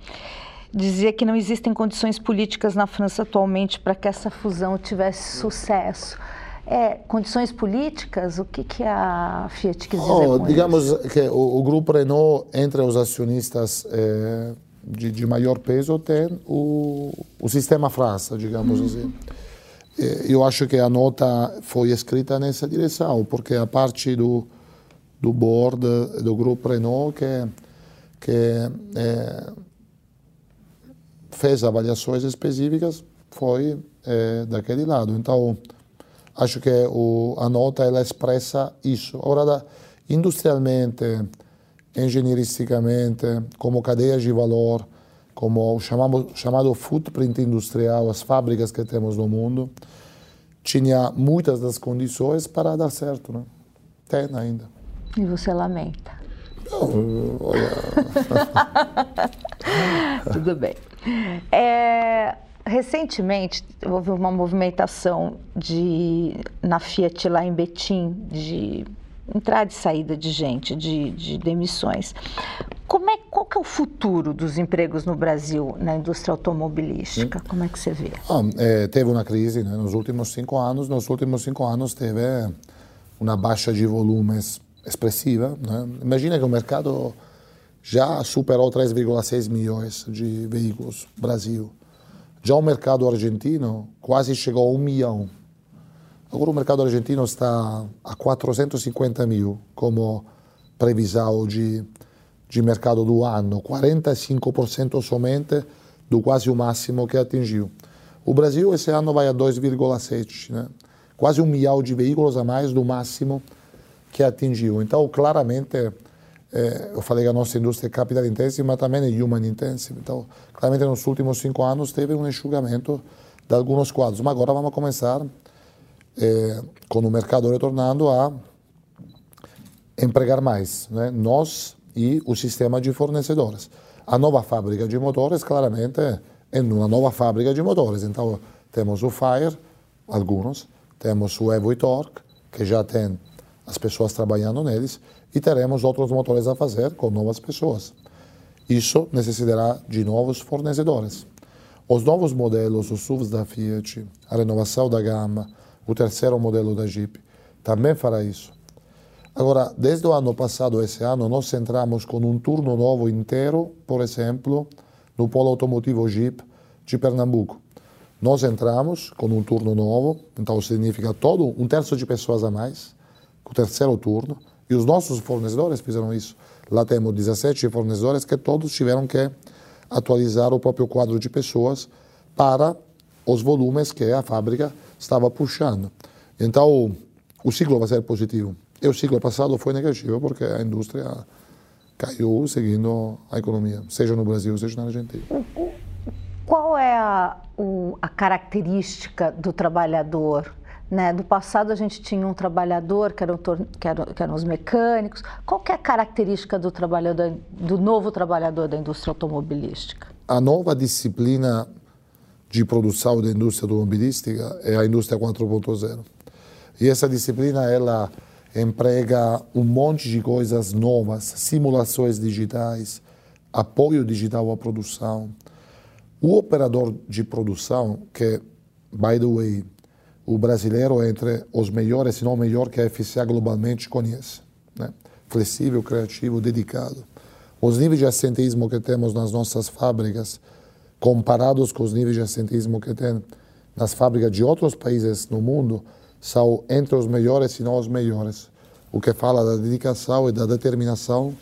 dizia que não existem condições políticas na França atualmente para que essa fusão tivesse sucesso. É, condições políticas, o que, que a Fiat quis dizer oh, Digamos isso? que o, o, grupo Renault, entre os acionistas é, de, de, maior peso, tem o, o sistema França, digamos uhum. assim. Eu acho que a nota foi escrita nessa direção, porque a parte do, do board do grupo Renault que, que é, fez avaliações específicas foi é, daquele lado. Então, acho que o, a nota ela expressa isso. Agora, industrialmente, engenheiristicamente, como cadeias de valor, como o chamamos, chamado footprint industrial, as fábricas que temos no mundo, tinha muitas das condições para dar certo. Né? Tem ainda. E você lamenta? Não, olha. Tudo bem. É, recentemente houve uma movimentação de, na Fiat lá em Betim de entrada e saída de gente, de, de demissões. Como é, qual que é o futuro dos empregos no Brasil na indústria automobilística? Sim. Como é que você vê? Ah, é, teve uma crise né, nos últimos cinco anos. Nos últimos cinco anos teve uma baixa de volumes expressiva. Né? Imagina que o mercado já superou 3,6 milhões de veículos no Brasil. Já o mercado argentino quase chegou a um milhão. Agora o mercado argentino está a 450 mil como previsão de de mercado do ano, 45% somente do quase o máximo que atingiu. O Brasil esse ano vai a 2,7, né? quase um milhão de veículos a mais do máximo que atingiu. Então, claramente, é, eu falei que a nossa indústria é capital intensive, mas também é human intensive. Então, claramente, nos últimos cinco anos teve um enxugamento de alguns quadros. Mas agora vamos começar, é, com o mercado retornando, a empregar mais. Né? Nós e o sistema de fornecedores. A nova fábrica de motores, claramente, é uma nova fábrica de motores. Então, temos o Fire, alguns, temos o Evo e Torque, que já tem as pessoas trabalhando neles, e teremos outros motores a fazer com novas pessoas. Isso necessitará de novos fornecedores. Os novos modelos, os SUVs da Fiat, a renovação da gama, o terceiro modelo da Jeep, também fará isso. Agora, desde o ano passado, esse ano, nós entramos com um turno novo inteiro, por exemplo, no polo automotivo Jeep de Pernambuco. Nós entramos com um turno novo, então significa todo um terço de pessoas a mais, o terceiro turno, e os nossos fornecedores fizeram isso. Lá temos 17 fornecedores que todos tiveram que atualizar o próprio quadro de pessoas para os volumes que a fábrica estava puxando. Então, o ciclo vai ser positivo. E o ciclo passado foi negativo porque a indústria caiu seguindo a economia, seja no Brasil, seja na Argentina. Qual é a, o, a característica do trabalhador? Né? Do passado a gente tinha um trabalhador que eram, que eram, que eram os mecânicos. Qual é a característica do trabalhador, do novo trabalhador da indústria automobilística? A nova disciplina de produção da indústria automobilística é a indústria 4.0. E essa disciplina ela emprega um monte de coisas novas, simulações digitais, apoio digital à produção. O operador de produção, que, by the way, o brasileiro é entre os melhores, se não o melhor que a FCA globalmente conhece. Né? Flexível, criativo, dedicado. Os níveis de assentismo que temos nas nossas fábricas, comparados com os níveis de assentismo que tem nas fábricas de outros países no mundo, são entre os melhores, se não os melhores. O que fala da dedicação e da determinação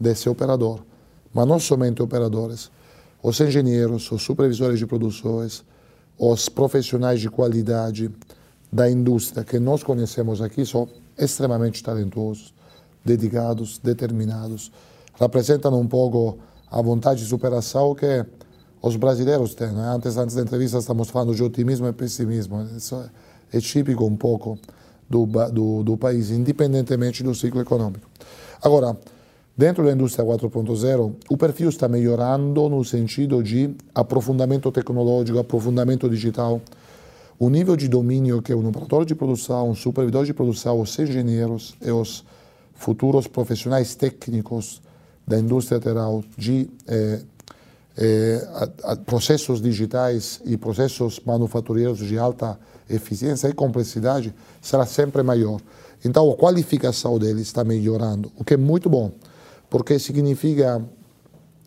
desse operador. Mas não somente operadores. Os engenheiros, os supervisores de produções, os profissionais de qualidade da indústria que nós conhecemos aqui são extremamente talentosos, dedicados, determinados. Representam um pouco a vontade de superação que os brasileiros têm. Né? Antes, antes da entrevista, estamos falando de otimismo e pessimismo. Isso é típico um pouco do, do, do país, independentemente do ciclo econômico. Agora, dentro da indústria 4.0, o perfil está melhorando no sentido de aprofundamento tecnológico, aprofundamento digital. O nível de domínio que um operador de produção, um supervisor de produção, os engenheiros e os futuros profissionais técnicos da indústria terá de eh, eh, processos digitais e processos manufatureiros de alta eficiência e complexidade será sempre maior. Então, a qualificação deles está melhorando, o que é muito bom, porque significa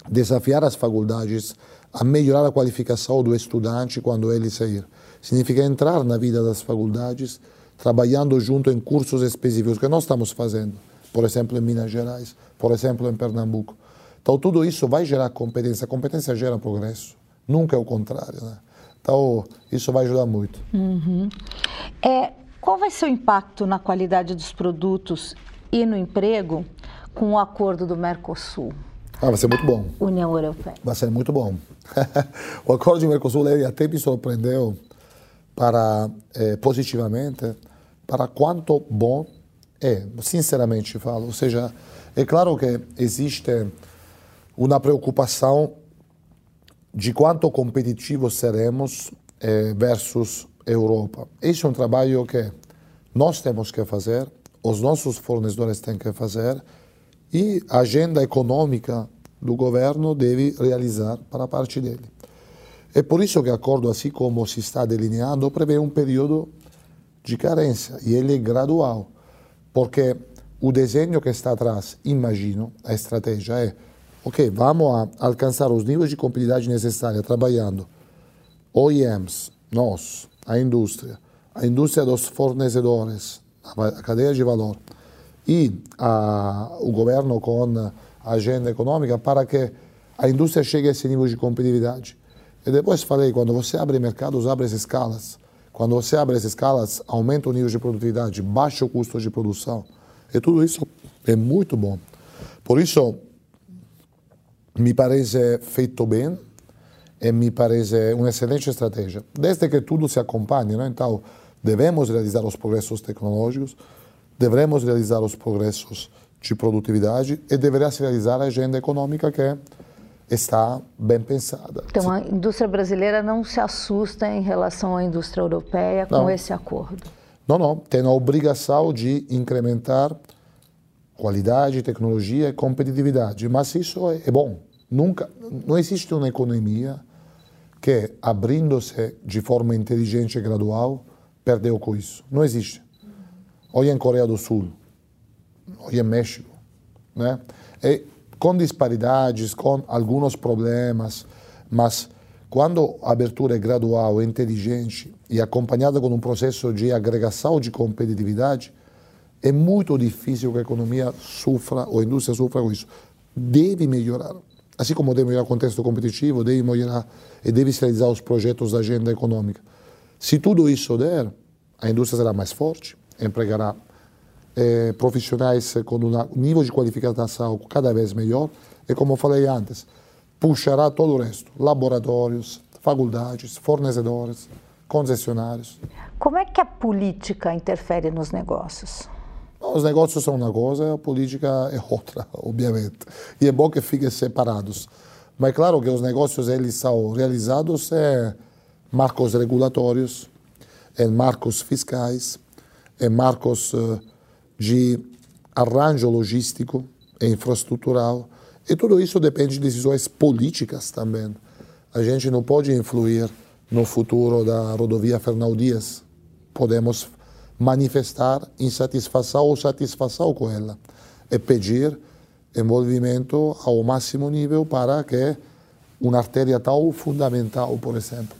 desafiar as faculdades a melhorar a qualificação do estudante quando ele sair. Significa entrar na vida das faculdades, trabalhando junto em cursos específicos que nós estamos fazendo, por exemplo, em Minas Gerais, por exemplo, em Pernambuco. Então, tudo isso vai gerar competência. A competência gera progresso, nunca é o contrário. Né? Então, isso vai ajudar muito. Uhum. É, qual vai ser o impacto na qualidade dos produtos e no emprego com o acordo do Mercosul? Ah, vai ser muito bom. União Europeia. Vai ser muito bom. o acordo do Mercosul ele até me surpreendeu para eh, positivamente para quanto bom é, sinceramente falo. Ou seja, é claro que existe uma preocupação de quanto competitivos seremos eh, versus Europa. Esse é um trabalho que nós temos que fazer, os nossos fornecedores têm que fazer e a agenda econômica do governo deve realizar para a parte dele. É por isso que o acordo, assim como se está delineando, prevê um período de carência e ele é gradual, porque o desenho que está atrás, imagino, a estratégia é, ok, vamos alcançar os níveis de competitividade necessária trabalhando OEMs, nós, a indústria, a indústria dos fornecedores, a cadeia de valor e a, o governo com a agenda econômica para que a indústria chegue a esse nível de competitividade. E depois falei, quando você abre mercados, abre as escalas. Quando você abre as escalas, aumenta o nível de produtividade, baixa o custo de produção. E tudo isso é muito bom. Por isso, me parece feito bem e me parece uma excelente estratégia. Desde que tudo se acompanhe, né? então devemos realizar os progressos tecnológicos, devemos realizar os progressos de produtividade e deverá se realizar a agenda econômica que está bem pensada. Então, a indústria brasileira não se assusta em relação à indústria europeia com não. esse acordo? Não, não. Tem a obrigação de incrementar qualidade, tecnologia e competitividade. Mas isso é, é bom. Nunca, não existe uma economia que, abrindo-se de forma inteligente e gradual, perdeu com isso. Não existe. Hoje em Coreia do Sul, hoje em México, né? E com disparidades, com alguns problemas, mas quando a abertura é gradual, inteligente e acompanhada com um processo de agregação de competitividade, é muito difícil que a economia sofra, ou a indústria sofra com isso. Deve melhorar. Assim como deve melhorar o contexto competitivo, deve melhorar e deve realizar os projetos da agenda econômica. Se tudo isso der, a indústria será mais forte, empregará eh, profissionais com um nível de qualificação cada vez melhor e, como falei antes, puxará todo o resto, laboratórios, faculdades, fornecedores, concessionários. Como é que a política interfere nos negócios? Os negócios são uma coisa, a política é outra, obviamente. E é bom que fiquem separados. Mas é claro que os negócios eles são realizados em marcos regulatórios, em marcos fiscais, em marcos uh, de arranjo logístico e infraestrutural. E tudo isso depende de decisões políticas também. A gente não pode influir no futuro da rodovia Fernão Dias. Podemos manifestar insatisfação ou satisfação com ela e pedir envolvimento ao máximo nível para que uma artéria tão fundamental, por exemplo,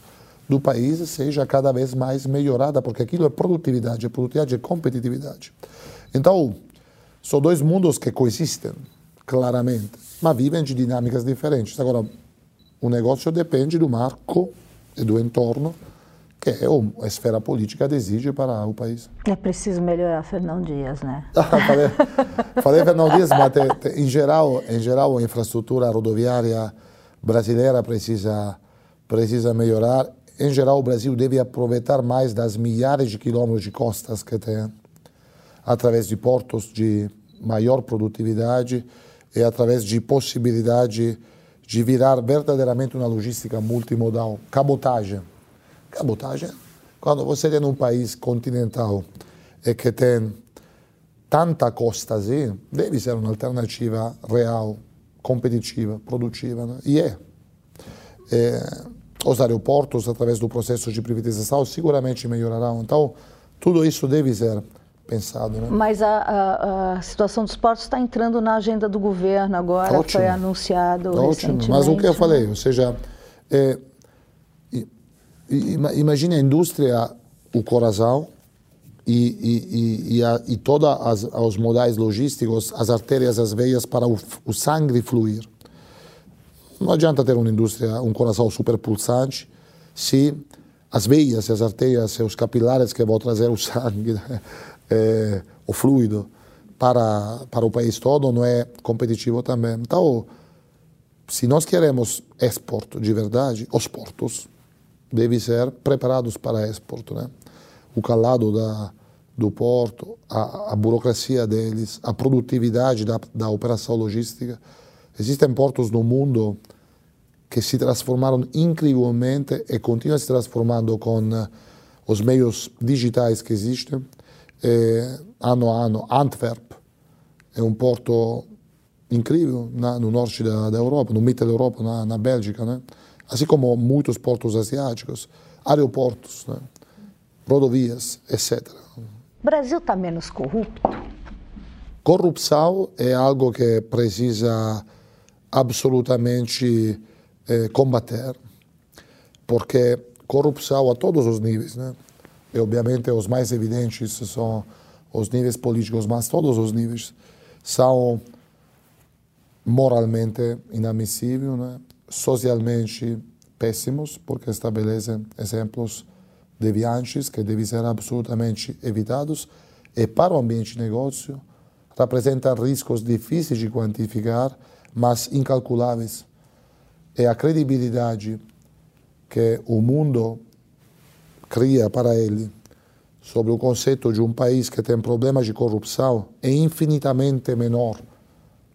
do país seja cada vez mais melhorada, porque aquilo é produtividade, é produtividade é competitividade. Então, são dois mundos que coexistem, claramente, mas vivem de dinâmicas diferentes. Agora, o negócio depende do marco e do entorno que é a esfera política exige para o país. É preciso melhorar Fernão Dias, né? falei, falei Fernão Dias, mas te, te, em, geral, em geral a infraestrutura rodoviária brasileira precisa, precisa melhorar. Em geral, o Brasil deve aproveitar mais das milhares de quilômetros de costas que tem através de portos de maior produtividade e através de possibilidade de virar verdadeiramente uma logística multimodal. Cabotagem. Cabotagem, quando você tem um país continental e que tem tanta costa assim, deve ser uma alternativa real, competitiva, produtiva. Né? E é. é. Os aeroportos, através do processo de privatização, seguramente melhorarão. Então, tudo isso deve ser pensado. Né? Mas a, a, a, situação dos portos está entrando na agenda do governo agora, Ótimo. foi anunciado Ótimo. recentemente. Mas o que eu falei, ou seja, é, imagine a indústria, o coração e, e, e, a, e todos os modais logísticos, as artérias, as veias para o, o sangue fluir. Não adianta ter uma indústria, um coração super pulsante, se as veias, as artérias, os capilares que vão trazer o sangue é, o fluido para, para o país todo não é competitivo também. Então, se nós queremos exporto de verdade, os portos devem ser preparados para exporto. Né? O calado da, do porto, a, a burocracia deles, a produtividade da, da operação logística. Existem portos no mundo que se transformaram incrivelmente e continuam se transformando com os meios digitais que existem é, ano a ano. Antwerp é um porto incrível na, no norte da, da, Europa, no meio da Europa, na, na Bélgica, né? assim como muitos portos asiáticos, aeroportos, né? rodovias, etc. O Brasil está menos corrupto? Corrupção é algo que precisa absolutamente eh, combater, porque corrupção a todos os níveis, né? E obviamente os mais evidentes são os níveis políticos, mas todos os níveis são moralmente inadmissíveis, né? socialmente péssimos, porque estabelecem exemplos deviantes que devem ser absolutamente evitados, e para o ambiente de negócio representam riscos difíceis de quantificar, mas incalculáveis. É a credibilidade que o mundo cria para ele sobre o conceito de um país que tem problemas de corrupção é infinitamente menor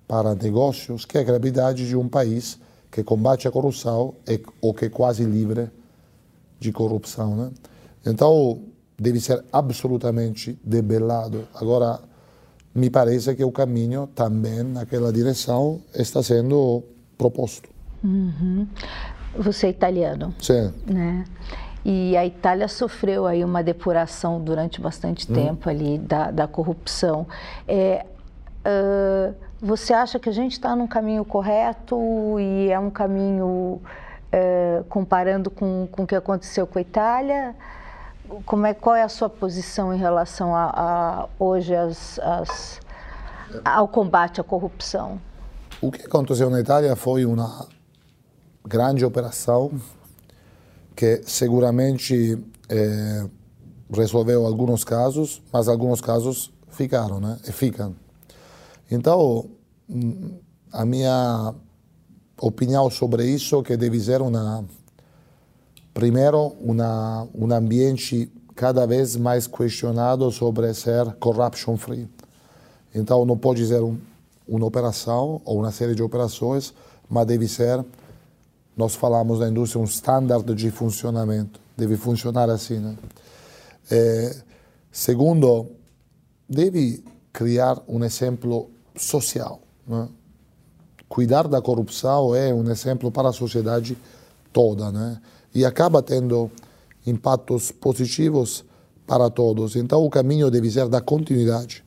para negócios que a credibilidade de um país que combate a corrupção é, ou que é quase livre de corrupção. Né? Então, deve ser absolutamente debelado. Agora, me parece que o caminho também naquela direção está sendo proposto. Uhum. Você é italiano. Sim. Né? E a Itália sofreu aí uma depuração durante bastante hum. tempo ali da, da corrupção. É, uh, você acha que a gente está num caminho correto e é um caminho uh, comparando com, com o que aconteceu com a Itália? Como é, qual é a sua posição em relação a, a hoje as, as, ao combate à corrupção? O que aconteceu na Itália foi uma grande operação que seguramente eh, resolveu alguns casos, mas alguns casos ficaram, né? E ficam. Então, hum, a minha opinião sobre isso é que deve ser uma primeiro uma um ambiente cada vez mais questionado sobre ser corruption free. Então não pode ser um, uma operação ou uma série de operações, mas deve ser nós falamos da indústria um standard de funcionamento, deve funcionar assim. Segundo, deve criar um exemplo social. Cuidar da corrupção é um exemplo para a sociedade toda, né? E acaba tendo impactos positivos para todos. Então, o caminho deve ser da continuidade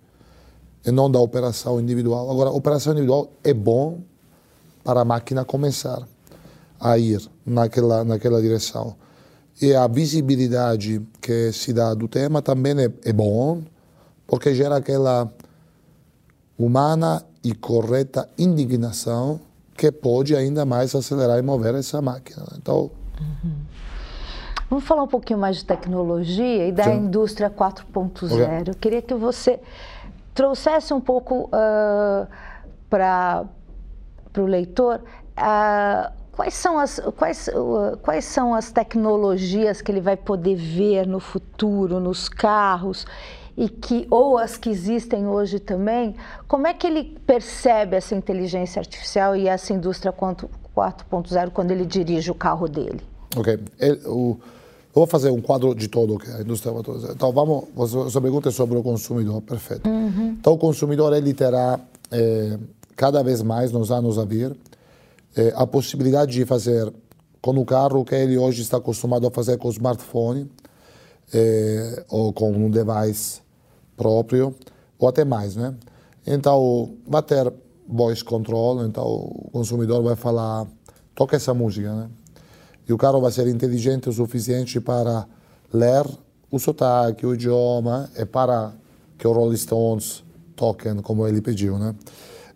e não da operação individual. Agora, a operação individual é bom para a máquina começar a ir naquela, naquela direção. E a visibilidade que se dá do tema também é, é bom, porque gera aquela humana e correta indignação que pode ainda mais acelerar e mover essa máquina. Então. Vamos falar um pouquinho mais de tecnologia e da Sim. indústria 4.0. Okay. Eu queria que você trouxesse um pouco uh, ah, para o leitor uh, Quais são, as, quais, quais são as tecnologias que ele vai poder ver no futuro, nos carros, e que, ou as que existem hoje também? Como é que ele percebe essa inteligência artificial e essa indústria 4.0 quando ele dirige o carro dele? Ok. O, vou fazer um quadro de todo que é a indústria 4.0. Então, vamos, você pergunta sobre o consumidor, perfeito. Uhum. Então, o consumidor, ele terá, é, cada vez mais, nos anos a vir, é, a possibilidade de fazer com o carro que ele hoje está acostumado a fazer com o smartphone é, ou com um device próprio ou até mais, né? Então vai ter voice control, então o consumidor vai falar toca essa música, né? E o carro vai ser inteligente o suficiente para ler o sotaque, o idioma e para que o Rolling Stones toquem como ele pediu, né?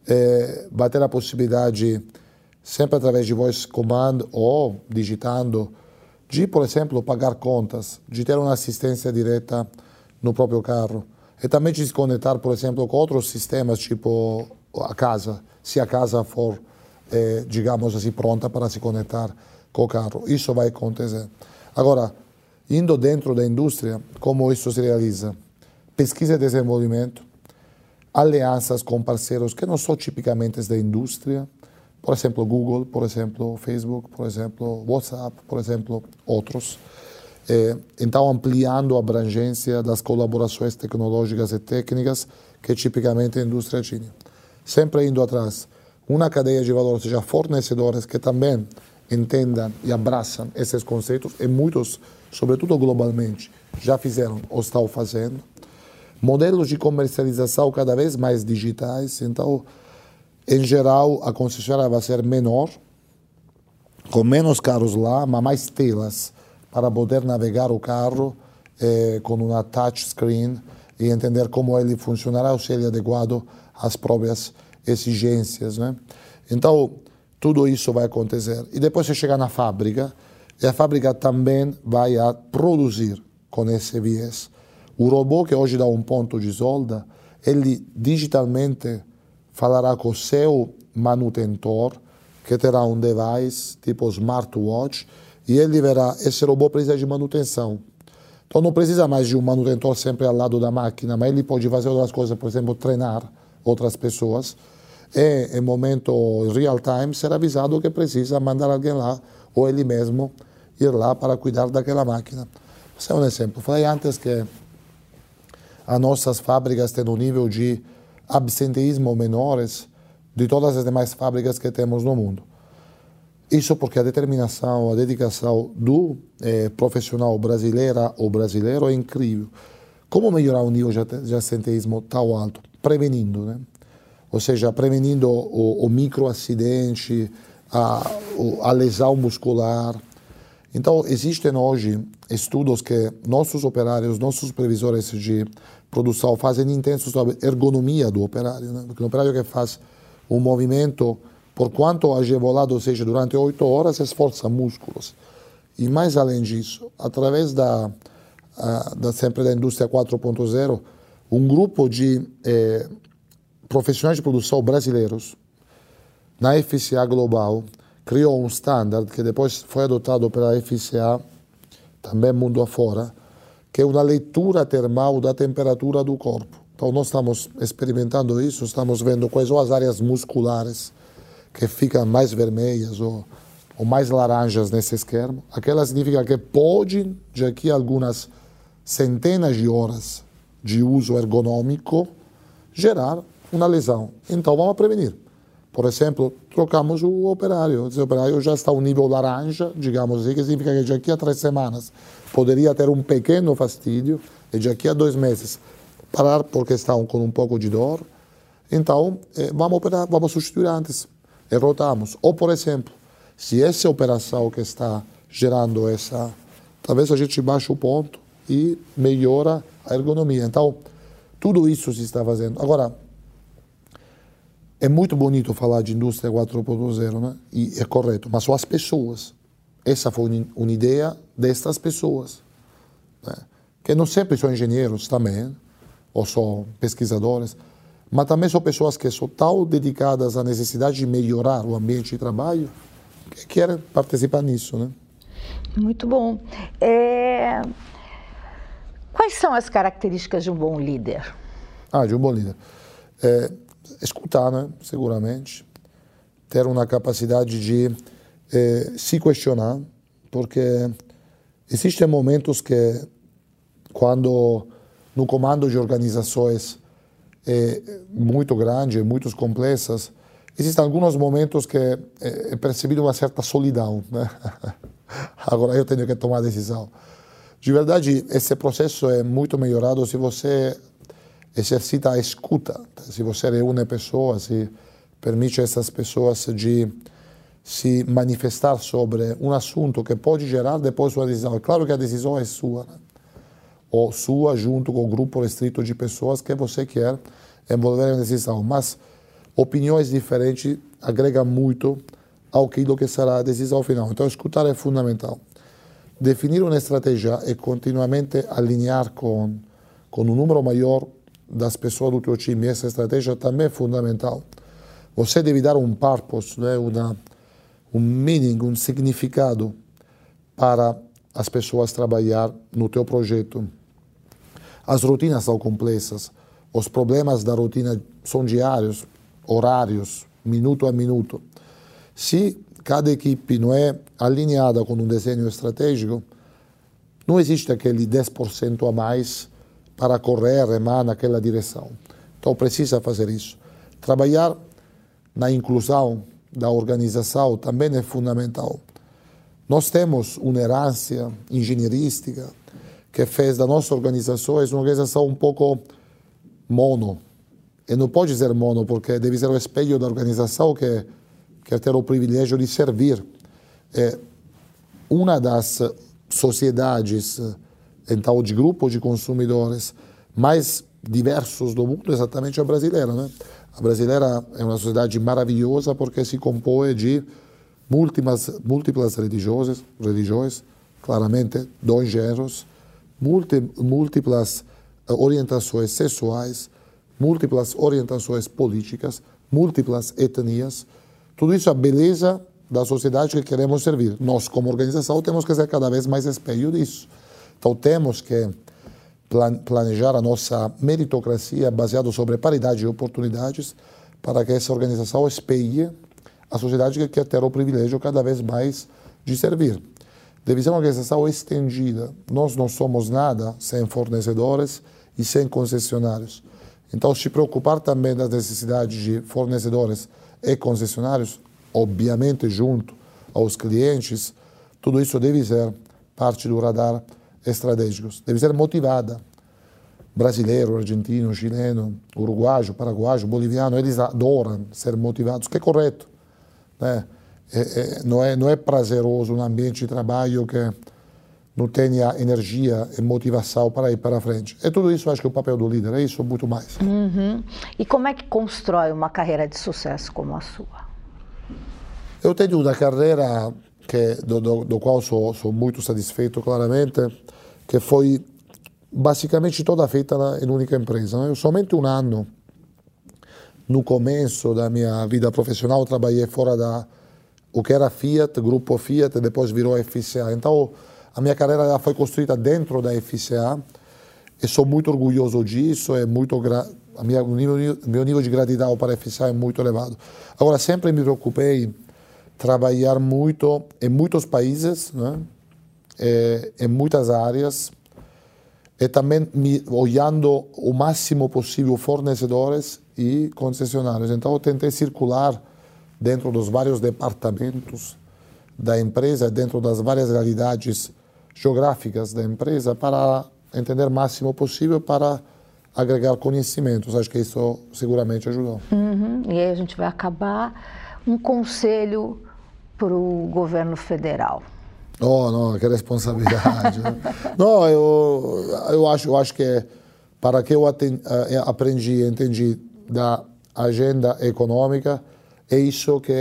É, vai ter a possibilidade sempre através de voice command ou digitando, de, por exemplo, pagar contas, de ter uma assistência direta no próprio carro. E também de se conectar, por exemplo, com outros sistemas, tipo a casa, se a casa for, eh, digamos assim, pronta para se conectar com o carro. Isso vai acontecer. Agora, indo dentro da indústria, como isso se realiza? Pesquisa e desenvolvimento, alianças com parceiros que não são tipicamente da indústria, por exemplo, Google, por exemplo, Facebook, por exemplo, WhatsApp, por exemplo, outros. é, então ampliando a abrangência das colaborações tecnológicas e técnicas que tipicamente a indústria tinha. Sempre indo atrás. Uma cadeia de valor, seja, fornecedores que também entendam e abraçam esses conceitos, e muitos, sobretudo globalmente, já fizeram ou estão fazendo. Modelos de comercialização cada vez mais digitais, então, em geral, a concessionária vai ser menor, com menos carros lá, mas mais telas para poder navegar o carro eh, com uma touchscreen e entender como ele funcionará ou se ele é adequado às próprias exigências. Né? Então, tudo isso vai acontecer. E depois você chega na fábrica, e a fábrica também vai a produzir com esse viés. O robô que hoje dá um ponto de solda, ele digitalmente falará com o seu manutentor, que terá um device tipo smartwatch, e ele verá, esse robô precisa de manutenção. Então não precisa mais de um manutentor sempre ao lado da máquina, mas ele pode fazer outras coisas, por exemplo, treinar outras pessoas. E em momento real time ser avisado que precisa mandar alguém lá, ou ele mesmo ir lá para cuidar daquela máquina. Esse é um exemplo. Falei antes que as nossas fábricas têm um nível de absenteísmo menores de todas as demais fábricas que temos no mundo. Isso porque a determinação, a dedicação do eh, profissional brasileira ou brasileiro é incrível. Como melhorar o nível de absenteísmo tão alto? Prevenindo, né? Ou seja, prevenindo o, o microacidente, a, a lesão muscular. Então, existem hoje estudos que nossos operários, nossos previsores de produção fazem intensos sobre ergonomia do operário. Né? Porque o operário que faz um movimento por quanto agevolado seja durante oito horas, esforça músculos. E mais além disso, através da, da sempre da indústria 4.0, um grupo de eh, profissionais de produção brasileiros na FCA Global criou um standard que depois foi adotado pela FCA, também mundo afora, que é uma leitura termal da temperatura do corpo. Então, nós estamos experimentando isso, estamos vendo quais são as áreas musculares que ficam mais vermelhas ou, ou mais laranjas nesse esquema, aquela significa que pode, daqui a algumas centenas de horas de uso ergonômico, gerar uma lesão. Então vamos prevenir. Por exemplo, trocamos o operário. Esse operário já está um nível laranja, digamos assim, que significa que daqui a três semanas poderia ter um pequeno fastídio e daqui a dois meses parar porque estão com um pouco de dor. Então, eh, vamos operar, vamos substituir antes derrotamos. Ou, por exemplo, se essa operação que está gerando essa, talvez a gente baixe o ponto e melhora a ergonomia. Então, tudo isso se está fazendo. Agora, é muito bonito falar de indústria 4.0, né? E é correto, mas são as pessoas. Essa foi uma ideia destas pessoas, né? que não sempre são engenheiros também, ou são pesquisadores, mas também são pessoas que são tão dedicadas à necessidade de melhorar o ambiente de trabalho que querem participar nisso, né? Muito bom. É... Quais são as características de um bom líder? Ah, de um bom líder. É, escutar, né? Seguramente. Ter uma capacidade de é, se questionar, porque existem momentos que, quando no comando de organizações é muito grande, muito complexas, existem alguns momentos que é, é percebido uma certa solidão. Né? Agora eu tenho que tomar decisão. De verdade, esse processo é muito melhorado se você exercita a escuta, se você reúne pessoas, se permite a essas pessoas de se manifestar sobre um assunto que pode gerar depois uma decisão. É claro que a decisão é sua. Né? ou sua junto com o grupo restrito de pessoas que você quer envolver na decisão. Mas opiniões diferentes agregam muito ao que será a decisão final. Então, escutar é fundamental. Definir uma estratégia e continuamente alinhar com, com um número maior das pessoas do teu time essa estratégia também é fundamental. Você deve dar um purpose, né? Uma, um meaning, um significado para as pessoas trabalhar no teu projeto. As rotinas são complexas, os problemas da rotina são diários, horários, minuto a minuto. Se cada equipe não é alinhada com um desenho estratégico, não existe aquele 10% a mais para correr, remar naquela direção. Então precisa fazer isso. Trabalhar na inclusão da organização também é fundamental. Nós temos uma herança engenheirística que fez da nossa organização uma organização um pouco mono. E não pode ser mono, porque deve ser o espelho da organização que quer ter o privilégio de servir. É uma das sociedades, então, de grupo de consumidores mais diversos do mundo, exatamente a brasileira. Né? A brasileira é uma sociedade maravilhosa porque se compõe de múltiplas, múltiplas religiosas, religiões, claramente dois gêneros, múltiplas eh, orientações sexuais, múltiplas orientações políticas, múltiplas etnias. Tudo isso é a beleza da sociedade que queremos servir. Nós, como organização, temos que ser cada vez mais espelho disso. Então, temos que planejar a nossa meritocracia baseada sobre paridade de oportunidades para que essa organização espelhe a sociedade que quer ter o privilégio cada vez mais de servir. Deve ser uma organização estendida. Nós não somos nada sem fornecedores e sem concessionários. Então, se preocupar também das necessidades de fornecedores e concessionários, obviamente junto aos clientes, tudo isso deve ser parte do radar estratégico. Deve ser motivada. Brasileiro, argentino, chileno, uruguaio, paraguaio, boliviano, eles adoram ser motivados, que é correto. Né? É, é, não, é, não é prazeroso um ambiente de trabalho que não tenha energia e motivação para ir para frente. É tudo isso, acho que é o papel do líder, é isso, muito mais. Uhum. E como é que constrói uma carreira de sucesso como a sua? Eu tenho uma carreira que, do, do, do qual sou, sou muito satisfeito, claramente, que foi basicamente toda feita na, em única empresa. Eu somente um ano no começo da minha vida profissional trabalhei fora da o que era Fiat, grupo Fiat, depois virou FCA. Então a minha carreira foi construída dentro da FCA e sou muito orgulhoso disso. É muito a minha meu nível de gratidão para a FCA é muito elevado. Agora sempre me preocupei trabalhar muito em muitos países, né? é, em muitas áreas e também me, olhando o máximo possível fornecedores e concessionários. Então, eu tentei circular dentro dos vários departamentos da empresa, dentro das várias realidades geográficas da empresa, para entender o máximo possível para agregar conhecimentos. Acho que isso seguramente ajudou. Uhum. E aí a gente vai acabar um conselho para o governo federal. Oh, não, que responsabilidade. não, eu, eu, acho, eu acho que para que eu eh, aprendi, entendi da agenda econômica, é isso que,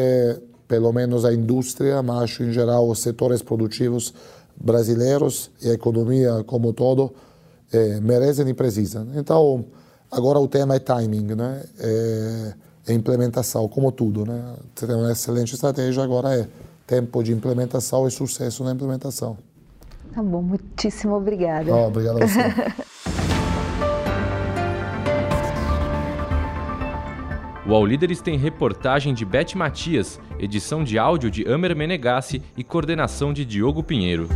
pelo menos a indústria, mas acho em geral os setores produtivos brasileiros e a economia como todo, é, merecem e precisam. Então, agora o tema é timing, né? É, é implementação, como tudo, né? Você tem uma excelente estratégia, agora é tempo de implementação e sucesso na implementação. Tá bom, muitíssimo obrigada. Oh, obrigado a você. O All Líderes tem reportagem de Beth Matias, edição de áudio de Amer Menegassi e coordenação de Diogo Pinheiro.